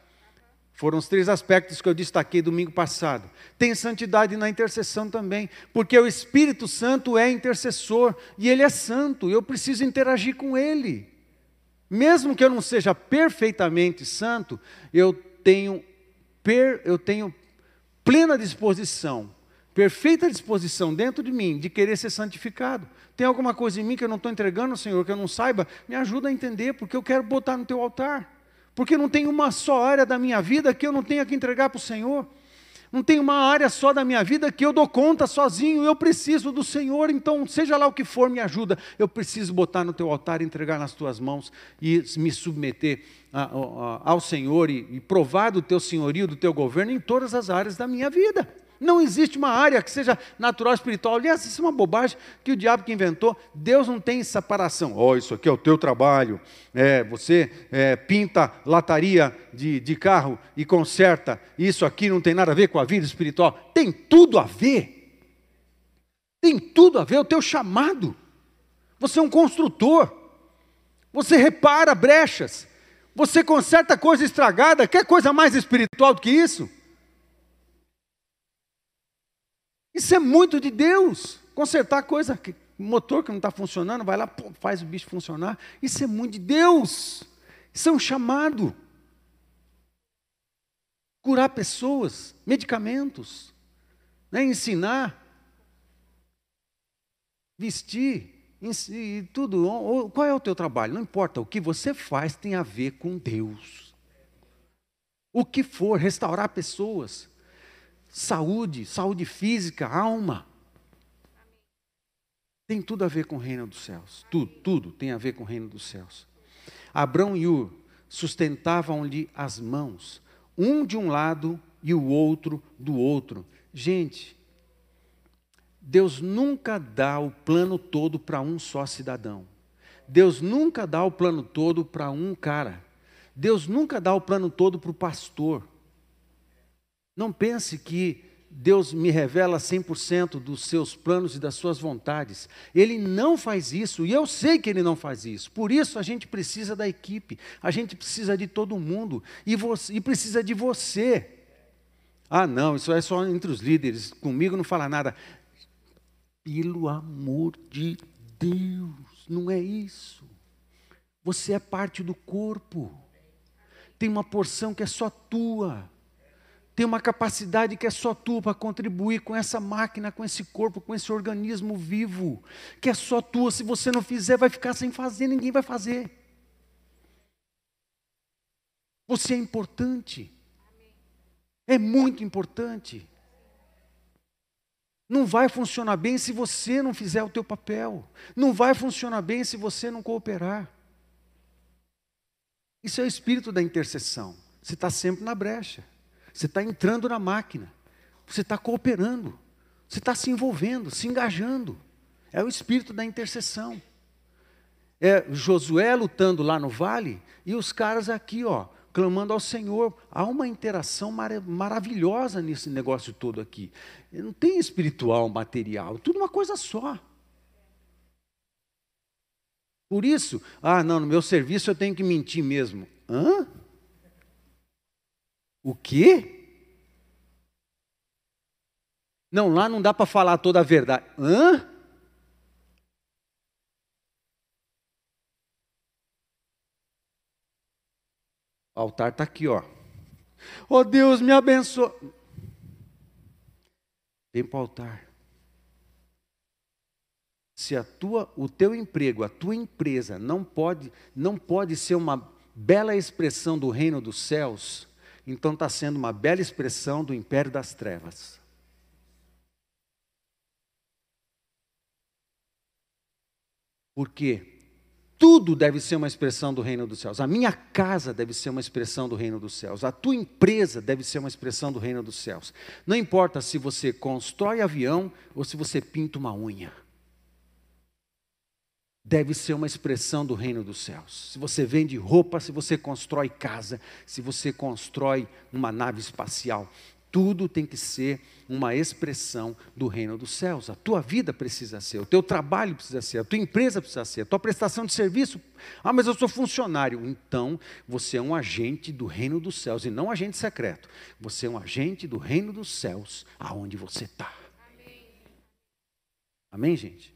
Foram os três aspectos que eu destaquei domingo passado. Tem santidade na intercessão também, porque o Espírito Santo é intercessor e ele é santo, eu preciso interagir com ele. Mesmo que eu não seja perfeitamente santo, eu tenho, per, eu tenho plena disposição, perfeita disposição dentro de mim de querer ser santificado. Tem alguma coisa em mim que eu não estou entregando, Senhor, que eu não saiba? Me ajuda a entender, porque eu quero botar no teu altar. Porque não tem uma só área da minha vida que eu não tenha que entregar para o Senhor. Não tem uma área só da minha vida que eu dou conta sozinho, eu preciso do Senhor, então, seja lá o que for, me ajuda. Eu preciso botar no teu altar, entregar nas tuas mãos e me submeter a, a, ao Senhor e, e provar do teu senhorio, do teu governo em todas as áreas da minha vida. Não existe uma área que seja natural espiritual. Aliás, isso é uma bobagem que o diabo que inventou. Deus não tem separação. Oh, isso aqui é o teu trabalho. É, você é, pinta lataria de, de carro e conserta. Isso aqui não tem nada a ver com a vida espiritual. Tem tudo a ver. Tem tudo a ver. O teu chamado. Você é um construtor. Você repara brechas. Você conserta coisa estragada. Quer coisa mais espiritual do que isso? Isso é muito de Deus. Consertar coisa, motor que não está funcionando, vai lá, pô, faz o bicho funcionar. Isso é muito de Deus. Isso é um chamado. Curar pessoas, medicamentos, né, ensinar, vestir, e tudo. Qual é o teu trabalho? Não importa, o que você faz tem a ver com Deus. O que for, restaurar pessoas saúde, saúde física, alma. Tem tudo a ver com o reino dos céus. Tudo, tudo tem a ver com o reino dos céus. Abrão e Ur sustentavam-lhe as mãos, um de um lado e o outro do outro. Gente, Deus nunca dá o plano todo para um só cidadão. Deus nunca dá o plano todo para um cara. Deus nunca dá o plano todo para o pastor. Não pense que Deus me revela 100% dos seus planos e das suas vontades. Ele não faz isso, e eu sei que ele não faz isso. Por isso a gente precisa da equipe, a gente precisa de todo mundo, e, e precisa de você. Ah, não, isso é só entre os líderes, comigo não fala nada. Pelo amor de Deus, não é isso. Você é parte do corpo, tem uma porção que é só tua tem uma capacidade que é só tua para contribuir com essa máquina, com esse corpo, com esse organismo vivo, que é só tua. Se você não fizer, vai ficar sem fazer, ninguém vai fazer. Você é importante. É muito importante. Não vai funcionar bem se você não fizer o teu papel. Não vai funcionar bem se você não cooperar. Isso é o espírito da intercessão. Você está sempre na brecha. Você está entrando na máquina, você está cooperando, você está se envolvendo, se engajando. É o espírito da intercessão. É Josué lutando lá no vale e os caras aqui, ó, clamando ao Senhor. Há uma interação mar maravilhosa nesse negócio todo aqui. Não tem espiritual, material, tudo uma coisa só. Por isso, ah, não, no meu serviço eu tenho que mentir mesmo. Hã? O quê? Não, lá não dá para falar toda a verdade. Hã? O altar está aqui, ó. Oh Deus, me abençoe. Vem para o altar. Se a tua, o teu emprego, a tua empresa não pode, não pode ser uma bela expressão do reino dos céus, então está sendo uma bela expressão do império das trevas. Por quê? Tudo deve ser uma expressão do reino dos céus. A minha casa deve ser uma expressão do reino dos céus. A tua empresa deve ser uma expressão do reino dos céus. Não importa se você constrói avião ou se você pinta uma unha. Deve ser uma expressão do reino dos céus. Se você vende roupa, se você constrói casa, se você constrói uma nave espacial, tudo tem que ser uma expressão do reino dos céus. A tua vida precisa ser, o teu trabalho precisa ser, a tua empresa precisa ser, a tua prestação de serviço. Ah, mas eu sou funcionário. Então, você é um agente do reino dos céus e não um agente secreto. Você é um agente do reino dos céus, aonde você está. Amém. Amém, gente?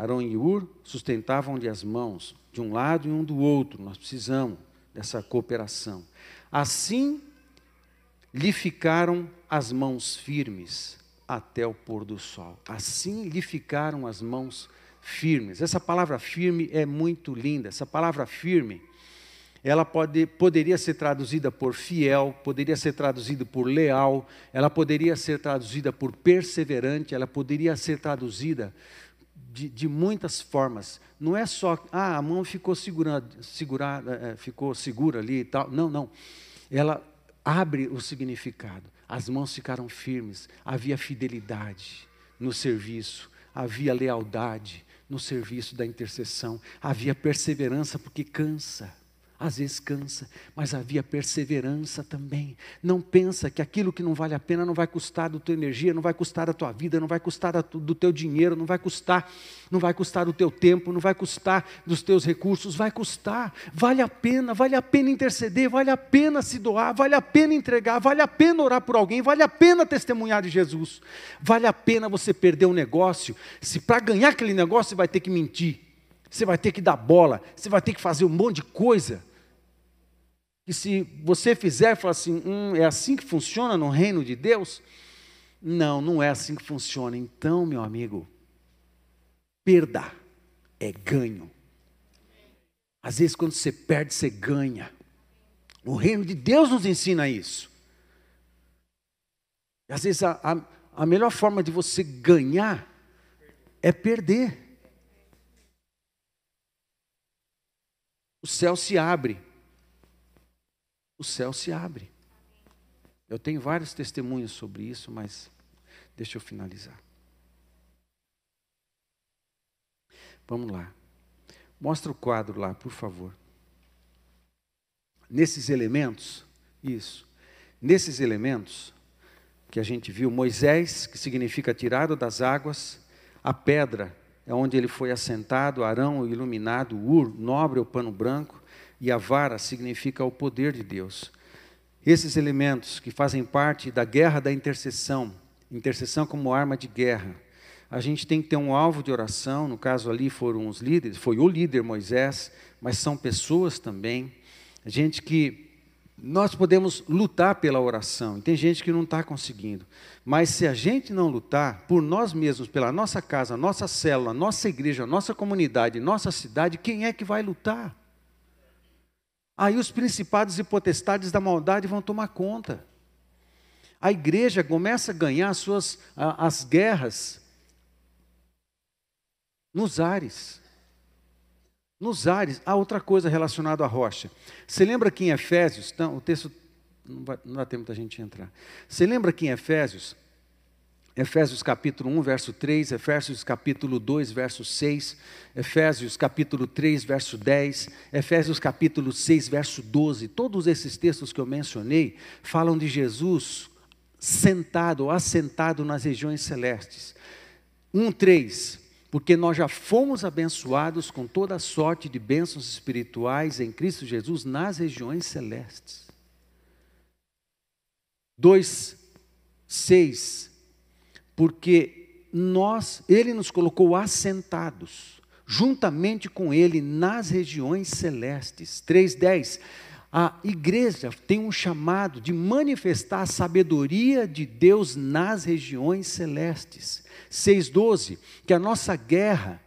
Arão e Ur sustentavam-lhe as mãos, de um lado e um do outro. Nós precisamos dessa cooperação. Assim lhe ficaram as mãos firmes até o pôr do sol. Assim lhe ficaram as mãos firmes. Essa palavra firme é muito linda. Essa palavra firme, ela pode, poderia ser traduzida por fiel, poderia ser traduzida por leal, ela poderia ser traduzida por perseverante, ela poderia ser traduzida de, de muitas formas. Não é só, ah, a mão ficou segurada, segurada, é, ficou segura ali e tal. Não, não. Ela abre o significado. As mãos ficaram firmes, havia fidelidade no serviço, havia lealdade no serviço da intercessão, havia perseverança, porque cansa. Às vezes cansa, mas havia perseverança também. Não pensa que aquilo que não vale a pena não vai custar da tua energia, não vai custar da tua vida, não vai custar do teu dinheiro, não vai custar, não vai custar do teu tempo, não vai custar dos teus recursos, vai custar. Vale a pena, vale a pena interceder, vale a pena se doar, vale a pena entregar, vale a pena orar por alguém, vale a pena testemunhar de Jesus. Vale a pena você perder um negócio, se para ganhar aquele negócio você vai ter que mentir. Você vai ter que dar bola, você vai ter que fazer um monte de coisa que se você fizer, falar assim, hum, é assim que funciona no reino de Deus? Não, não é assim que funciona. Então, meu amigo, perda é ganho. Às vezes, quando você perde, você ganha. O reino de Deus nos ensina isso. Às vezes, a, a, a melhor forma de você ganhar é perder. O céu se abre o céu se abre. Eu tenho vários testemunhos sobre isso, mas deixa eu finalizar. Vamos lá. Mostra o quadro lá, por favor. Nesses elementos, isso. Nesses elementos que a gente viu, Moisés, que significa tirado das águas, a pedra é onde ele foi assentado, Arão, o iluminado, Ur, nobre, o pano branco, e a vara significa o poder de Deus. Esses elementos que fazem parte da guerra da intercessão, intercessão como arma de guerra, a gente tem que ter um alvo de oração, no caso ali foram os líderes, foi o líder Moisés, mas são pessoas também, gente que nós podemos lutar pela oração, e tem gente que não está conseguindo, mas se a gente não lutar por nós mesmos, pela nossa casa, nossa célula, nossa igreja, nossa comunidade, nossa cidade, quem é que vai lutar? Aí os principados e potestades da maldade vão tomar conta. A igreja começa a ganhar as suas as guerras nos ares. Nos ares. Há outra coisa relacionada à rocha. Você lembra que em Efésios, então, o texto não, vai, não dá tempo da gente entrar. Você lembra que em Efésios, Efésios capítulo 1, verso 3, Efésios capítulo 2, verso 6, Efésios capítulo 3, verso 10, Efésios capítulo 6, verso 12. Todos esses textos que eu mencionei falam de Jesus sentado assentado nas regiões celestes. 1, 3, porque nós já fomos abençoados com toda sorte de bênçãos espirituais em Cristo Jesus nas regiões celestes. 2, 6. Porque nós, Ele nos colocou assentados, juntamente com Ele, nas regiões celestes. 3,10. A igreja tem um chamado de manifestar a sabedoria de Deus nas regiões celestes. 6,12. Que a nossa guerra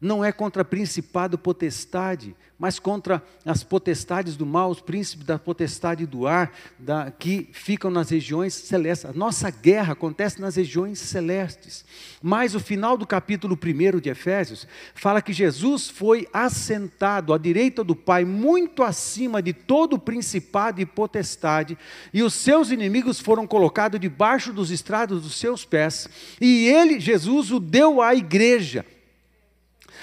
não é contra principado potestade, mas contra as potestades do mal, os príncipes da potestade do ar, da, que ficam nas regiões celestes. A nossa guerra acontece nas regiões celestes. Mas o final do capítulo 1 de Efésios fala que Jesus foi assentado à direita do Pai, muito acima de todo o principado e potestade, e os seus inimigos foram colocados debaixo dos estrados dos seus pés, e ele, Jesus, o deu à igreja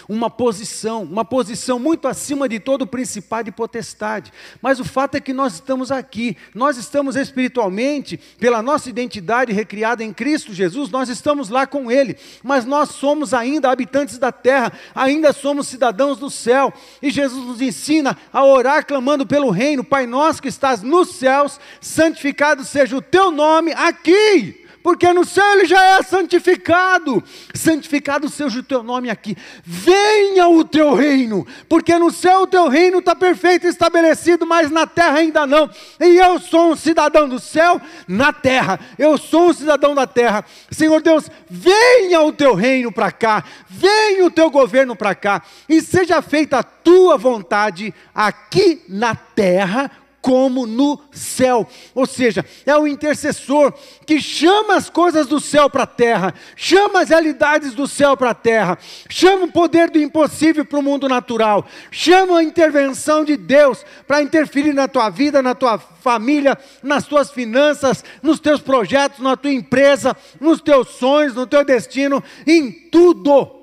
uma posição, uma posição muito acima de todo principado e potestade. Mas o fato é que nós estamos aqui, nós estamos espiritualmente, pela nossa identidade recriada em Cristo Jesus, nós estamos lá com Ele, mas nós somos ainda habitantes da terra, ainda somos cidadãos do céu, e Jesus nos ensina a orar clamando pelo reino, Pai nosso que estás nos céus, santificado seja o teu nome aqui porque no céu ele já é santificado. Santificado seja o teu nome aqui. Venha o teu reino, porque no céu o teu reino está perfeito estabelecido, mas na terra ainda não. E eu sou um cidadão do céu na terra. Eu sou um cidadão da terra. Senhor Deus, venha o teu reino para cá, venha o teu governo para cá, e seja feita a tua vontade aqui na terra como no céu. Ou seja, é o intercessor que chama as coisas do céu para a terra, chama as realidades do céu para a terra, chama o poder do impossível para o mundo natural, chama a intervenção de Deus para interferir na tua vida, na tua família, nas tuas finanças, nos teus projetos, na tua empresa, nos teus sonhos, no teu destino, em tudo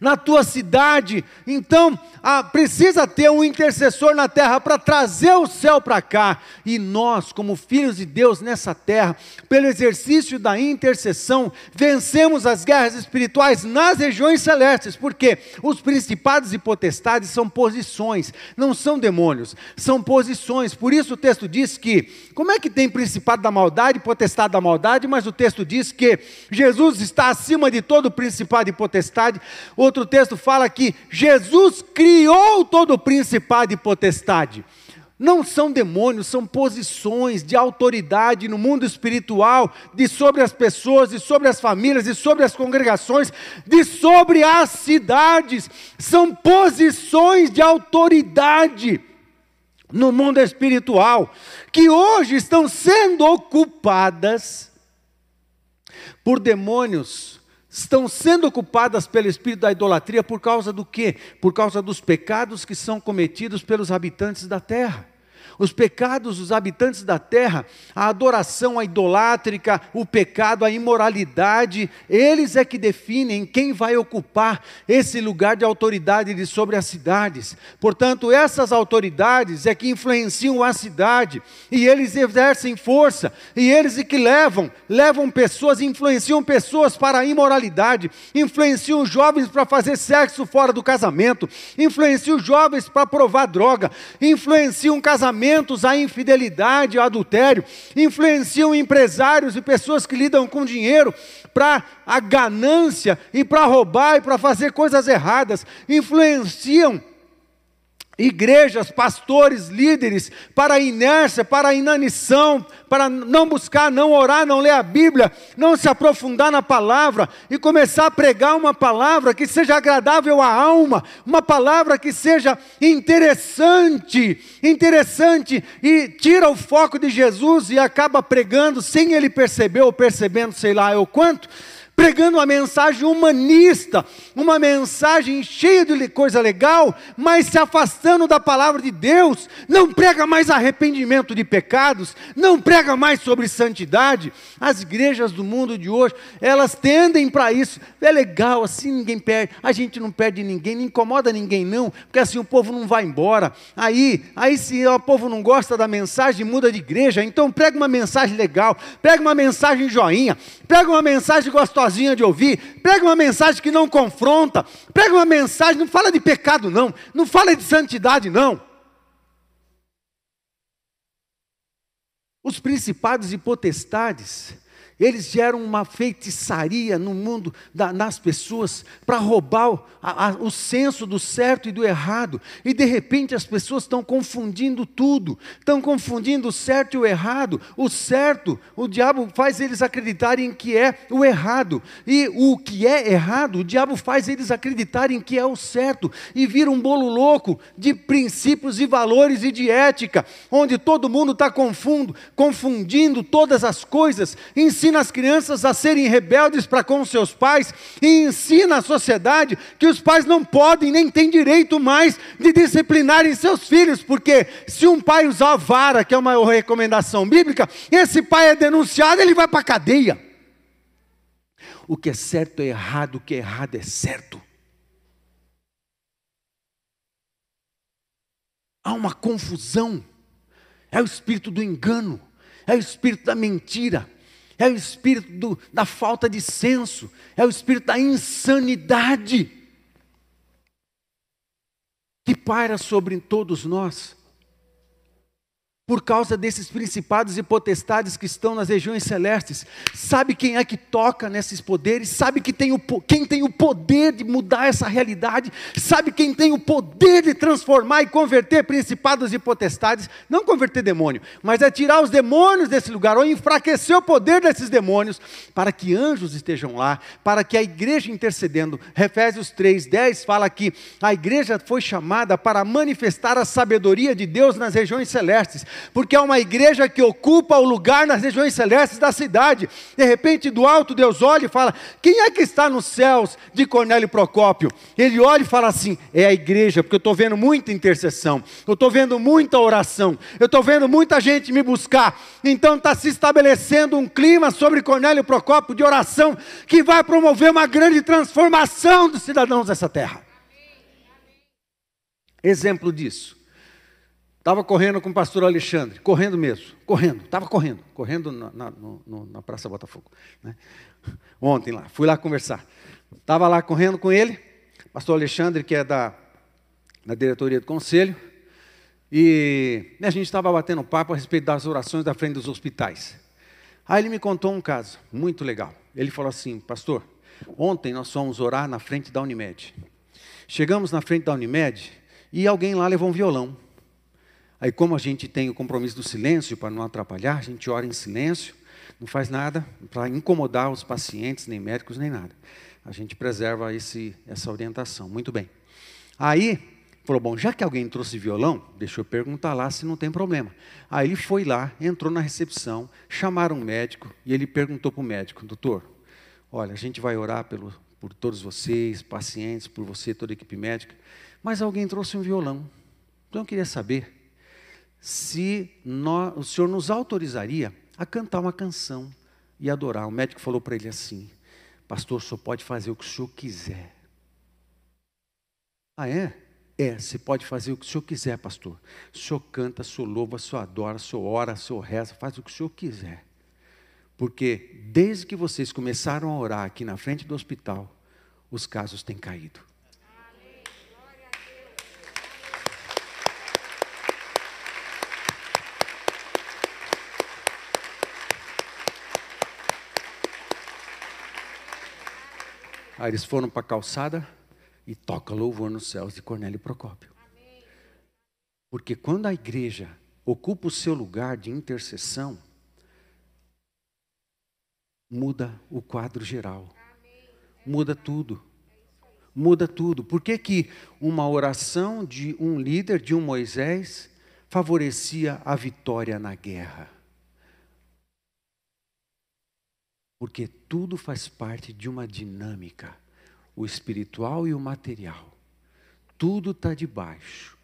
na tua cidade. Então, ah, precisa ter um intercessor na terra para trazer o céu para cá. E nós, como filhos de Deus nessa terra, pelo exercício da intercessão, vencemos as guerras espirituais nas regiões celestes, porque os principados e potestades são posições, não são demônios, são posições. Por isso o texto diz que, como é que tem principado da maldade, potestade da maldade, mas o texto diz que Jesus está acima de todo principado e potestade. O outro texto fala que Jesus criou todo o principado e potestade. Não são demônios, são posições de autoridade no mundo espiritual, de sobre as pessoas, de sobre as famílias, de sobre as congregações, de sobre as cidades. São posições de autoridade no mundo espiritual que hoje estão sendo ocupadas por demônios estão sendo ocupadas pelo espírito da idolatria por causa do quê? Por causa dos pecados que são cometidos pelos habitantes da terra os pecados dos habitantes da terra, a adoração a idolátrica, o pecado, a imoralidade, eles é que definem quem vai ocupar esse lugar de autoridade de sobre as cidades. Portanto, essas autoridades é que influenciam a cidade e eles exercem força e eles é que levam, levam pessoas, influenciam pessoas para a imoralidade, influenciam jovens para fazer sexo fora do casamento, influenciam jovens para provar droga, influenciam casamento casamentos à infidelidade, ao adultério, influenciam empresários e pessoas que lidam com dinheiro para a ganância e para roubar e para fazer coisas erradas, influenciam igrejas, pastores, líderes, para a inércia, para a inanição, para não buscar, não orar, não ler a Bíblia, não se aprofundar na palavra e começar a pregar uma palavra que seja agradável à alma, uma palavra que seja interessante, interessante e tira o foco de Jesus e acaba pregando sem ele perceber ou percebendo, sei lá, eu quanto pregando uma mensagem humanista, uma mensagem cheia de coisa legal, mas se afastando da palavra de Deus, não prega mais arrependimento de pecados, não prega mais sobre santidade. As igrejas do mundo de hoje, elas tendem para isso. É legal, assim ninguém perde, a gente não perde ninguém, não incomoda ninguém não, porque assim o povo não vai embora. Aí, aí se o povo não gosta da mensagem, muda de igreja, então prega uma mensagem legal, prega uma mensagem joinha, prega uma mensagem gostosa gostosinha de ouvir, prega uma mensagem que não confronta, prega uma mensagem, não fala de pecado, não, não fala de santidade, não. Os principados e potestades eles geram uma feitiçaria no mundo da, nas pessoas para roubar o, a, o senso do certo e do errado. E de repente as pessoas estão confundindo tudo, estão confundindo o certo e o errado. O certo, o diabo faz eles acreditarem que é o errado, e o que é errado, o diabo faz eles acreditarem que é o certo, e vira um bolo louco de princípios e valores e de ética, onde todo mundo está confundindo todas as coisas, ensina ensina as crianças a serem rebeldes para com seus pais e ensina a sociedade que os pais não podem nem têm direito mais de disciplinarem seus filhos, porque se um pai usar vara, que é uma recomendação bíblica, esse pai é denunciado, ele vai para a cadeia. O que é certo é errado, o que é errado é certo. Há uma confusão, é o espírito do engano, é o espírito da mentira, é o espírito do, da falta de senso, é o espírito da insanidade que paira sobre todos nós por causa desses principados e potestades que estão nas regiões celestes. Sabe quem é que toca nesses poderes? Sabe que tem o, quem tem o poder de mudar essa realidade? Sabe quem tem o poder de transformar e converter principados e potestades? Não converter demônio, mas é tirar os demônios desse lugar, ou enfraquecer o poder desses demônios, para que anjos estejam lá, para que a igreja intercedendo. Efésios 3,10 fala que a igreja foi chamada para manifestar a sabedoria de Deus nas regiões celestes porque é uma igreja que ocupa o lugar nas regiões celestes da cidade. De repente, do alto, Deus olha e fala: Quem é que está nos céus de Cornélio Procópio? Ele olha e fala assim: É a igreja, porque eu estou vendo muita intercessão, eu estou vendo muita oração, eu estou vendo muita gente me buscar. Então está se estabelecendo um clima sobre Cornélio Procópio de oração que vai promover uma grande transformação dos cidadãos dessa terra. Exemplo disso. Estava correndo com o pastor Alexandre, correndo mesmo, correndo, estava correndo, correndo na, na, no, na Praça Botafogo. Né? Ontem lá, fui lá conversar. Estava lá correndo com ele, pastor Alexandre, que é da, da diretoria do conselho, e a gente estava batendo papo a respeito das orações da frente dos hospitais. Aí ele me contou um caso muito legal. Ele falou assim, pastor, ontem nós fomos orar na frente da Unimed. Chegamos na frente da Unimed e alguém lá levou um violão. Aí, como a gente tem o compromisso do silêncio para não atrapalhar, a gente ora em silêncio, não faz nada para incomodar os pacientes, nem médicos, nem nada. A gente preserva esse, essa orientação. Muito bem. Aí, falou: bom, já que alguém trouxe violão, deixa eu perguntar lá se não tem problema. Aí ele foi lá, entrou na recepção, chamaram um médico e ele perguntou para o médico: doutor, olha, a gente vai orar pelo, por todos vocês, pacientes, por você, toda a equipe médica, mas alguém trouxe um violão. Então eu queria saber se nós, o senhor nos autorizaria a cantar uma canção e adorar. O médico falou para ele assim: Pastor, senhor pode fazer o que o senhor quiser. Ah, é? É, você pode fazer o que o senhor quiser, pastor. O senhor canta, o senhor louva, o senhor adora, o senhor ora, o senhor reza, faz o que o senhor quiser. Porque desde que vocês começaram a orar aqui na frente do hospital, os casos têm caído. Aí eles foram para a calçada e toca louvor nos céus de Cornélio Procópio. Porque quando a igreja ocupa o seu lugar de intercessão, muda o quadro geral. Muda tudo. Muda tudo. Por que, que uma oração de um líder, de um Moisés, favorecia a vitória na guerra? Porque tudo faz parte de uma dinâmica, o espiritual e o material. Tudo está debaixo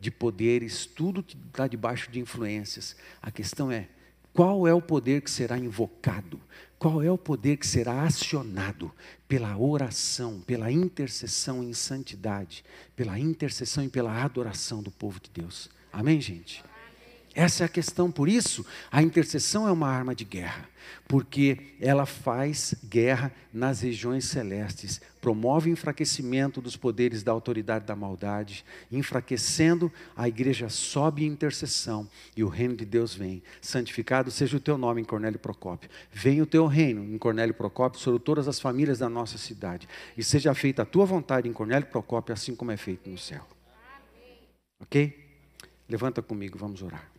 de poderes, tudo está debaixo de influências. A questão é qual é o poder que será invocado, qual é o poder que será acionado pela oração, pela intercessão em santidade, pela intercessão e pela adoração do povo de Deus. Amém, gente? Essa é a questão. Por isso, a intercessão é uma arma de guerra, porque ela faz guerra nas regiões celestes, promove o enfraquecimento dos poderes da autoridade da maldade, enfraquecendo, a igreja sobe em intercessão e o reino de Deus vem. Santificado seja o teu nome em Cornélio Procópio. Venha o teu reino em Cornélio Procópio sobre todas as famílias da nossa cidade e seja feita a tua vontade em Cornélio Procópio, assim como é feito no céu. Ok? Levanta comigo, vamos orar.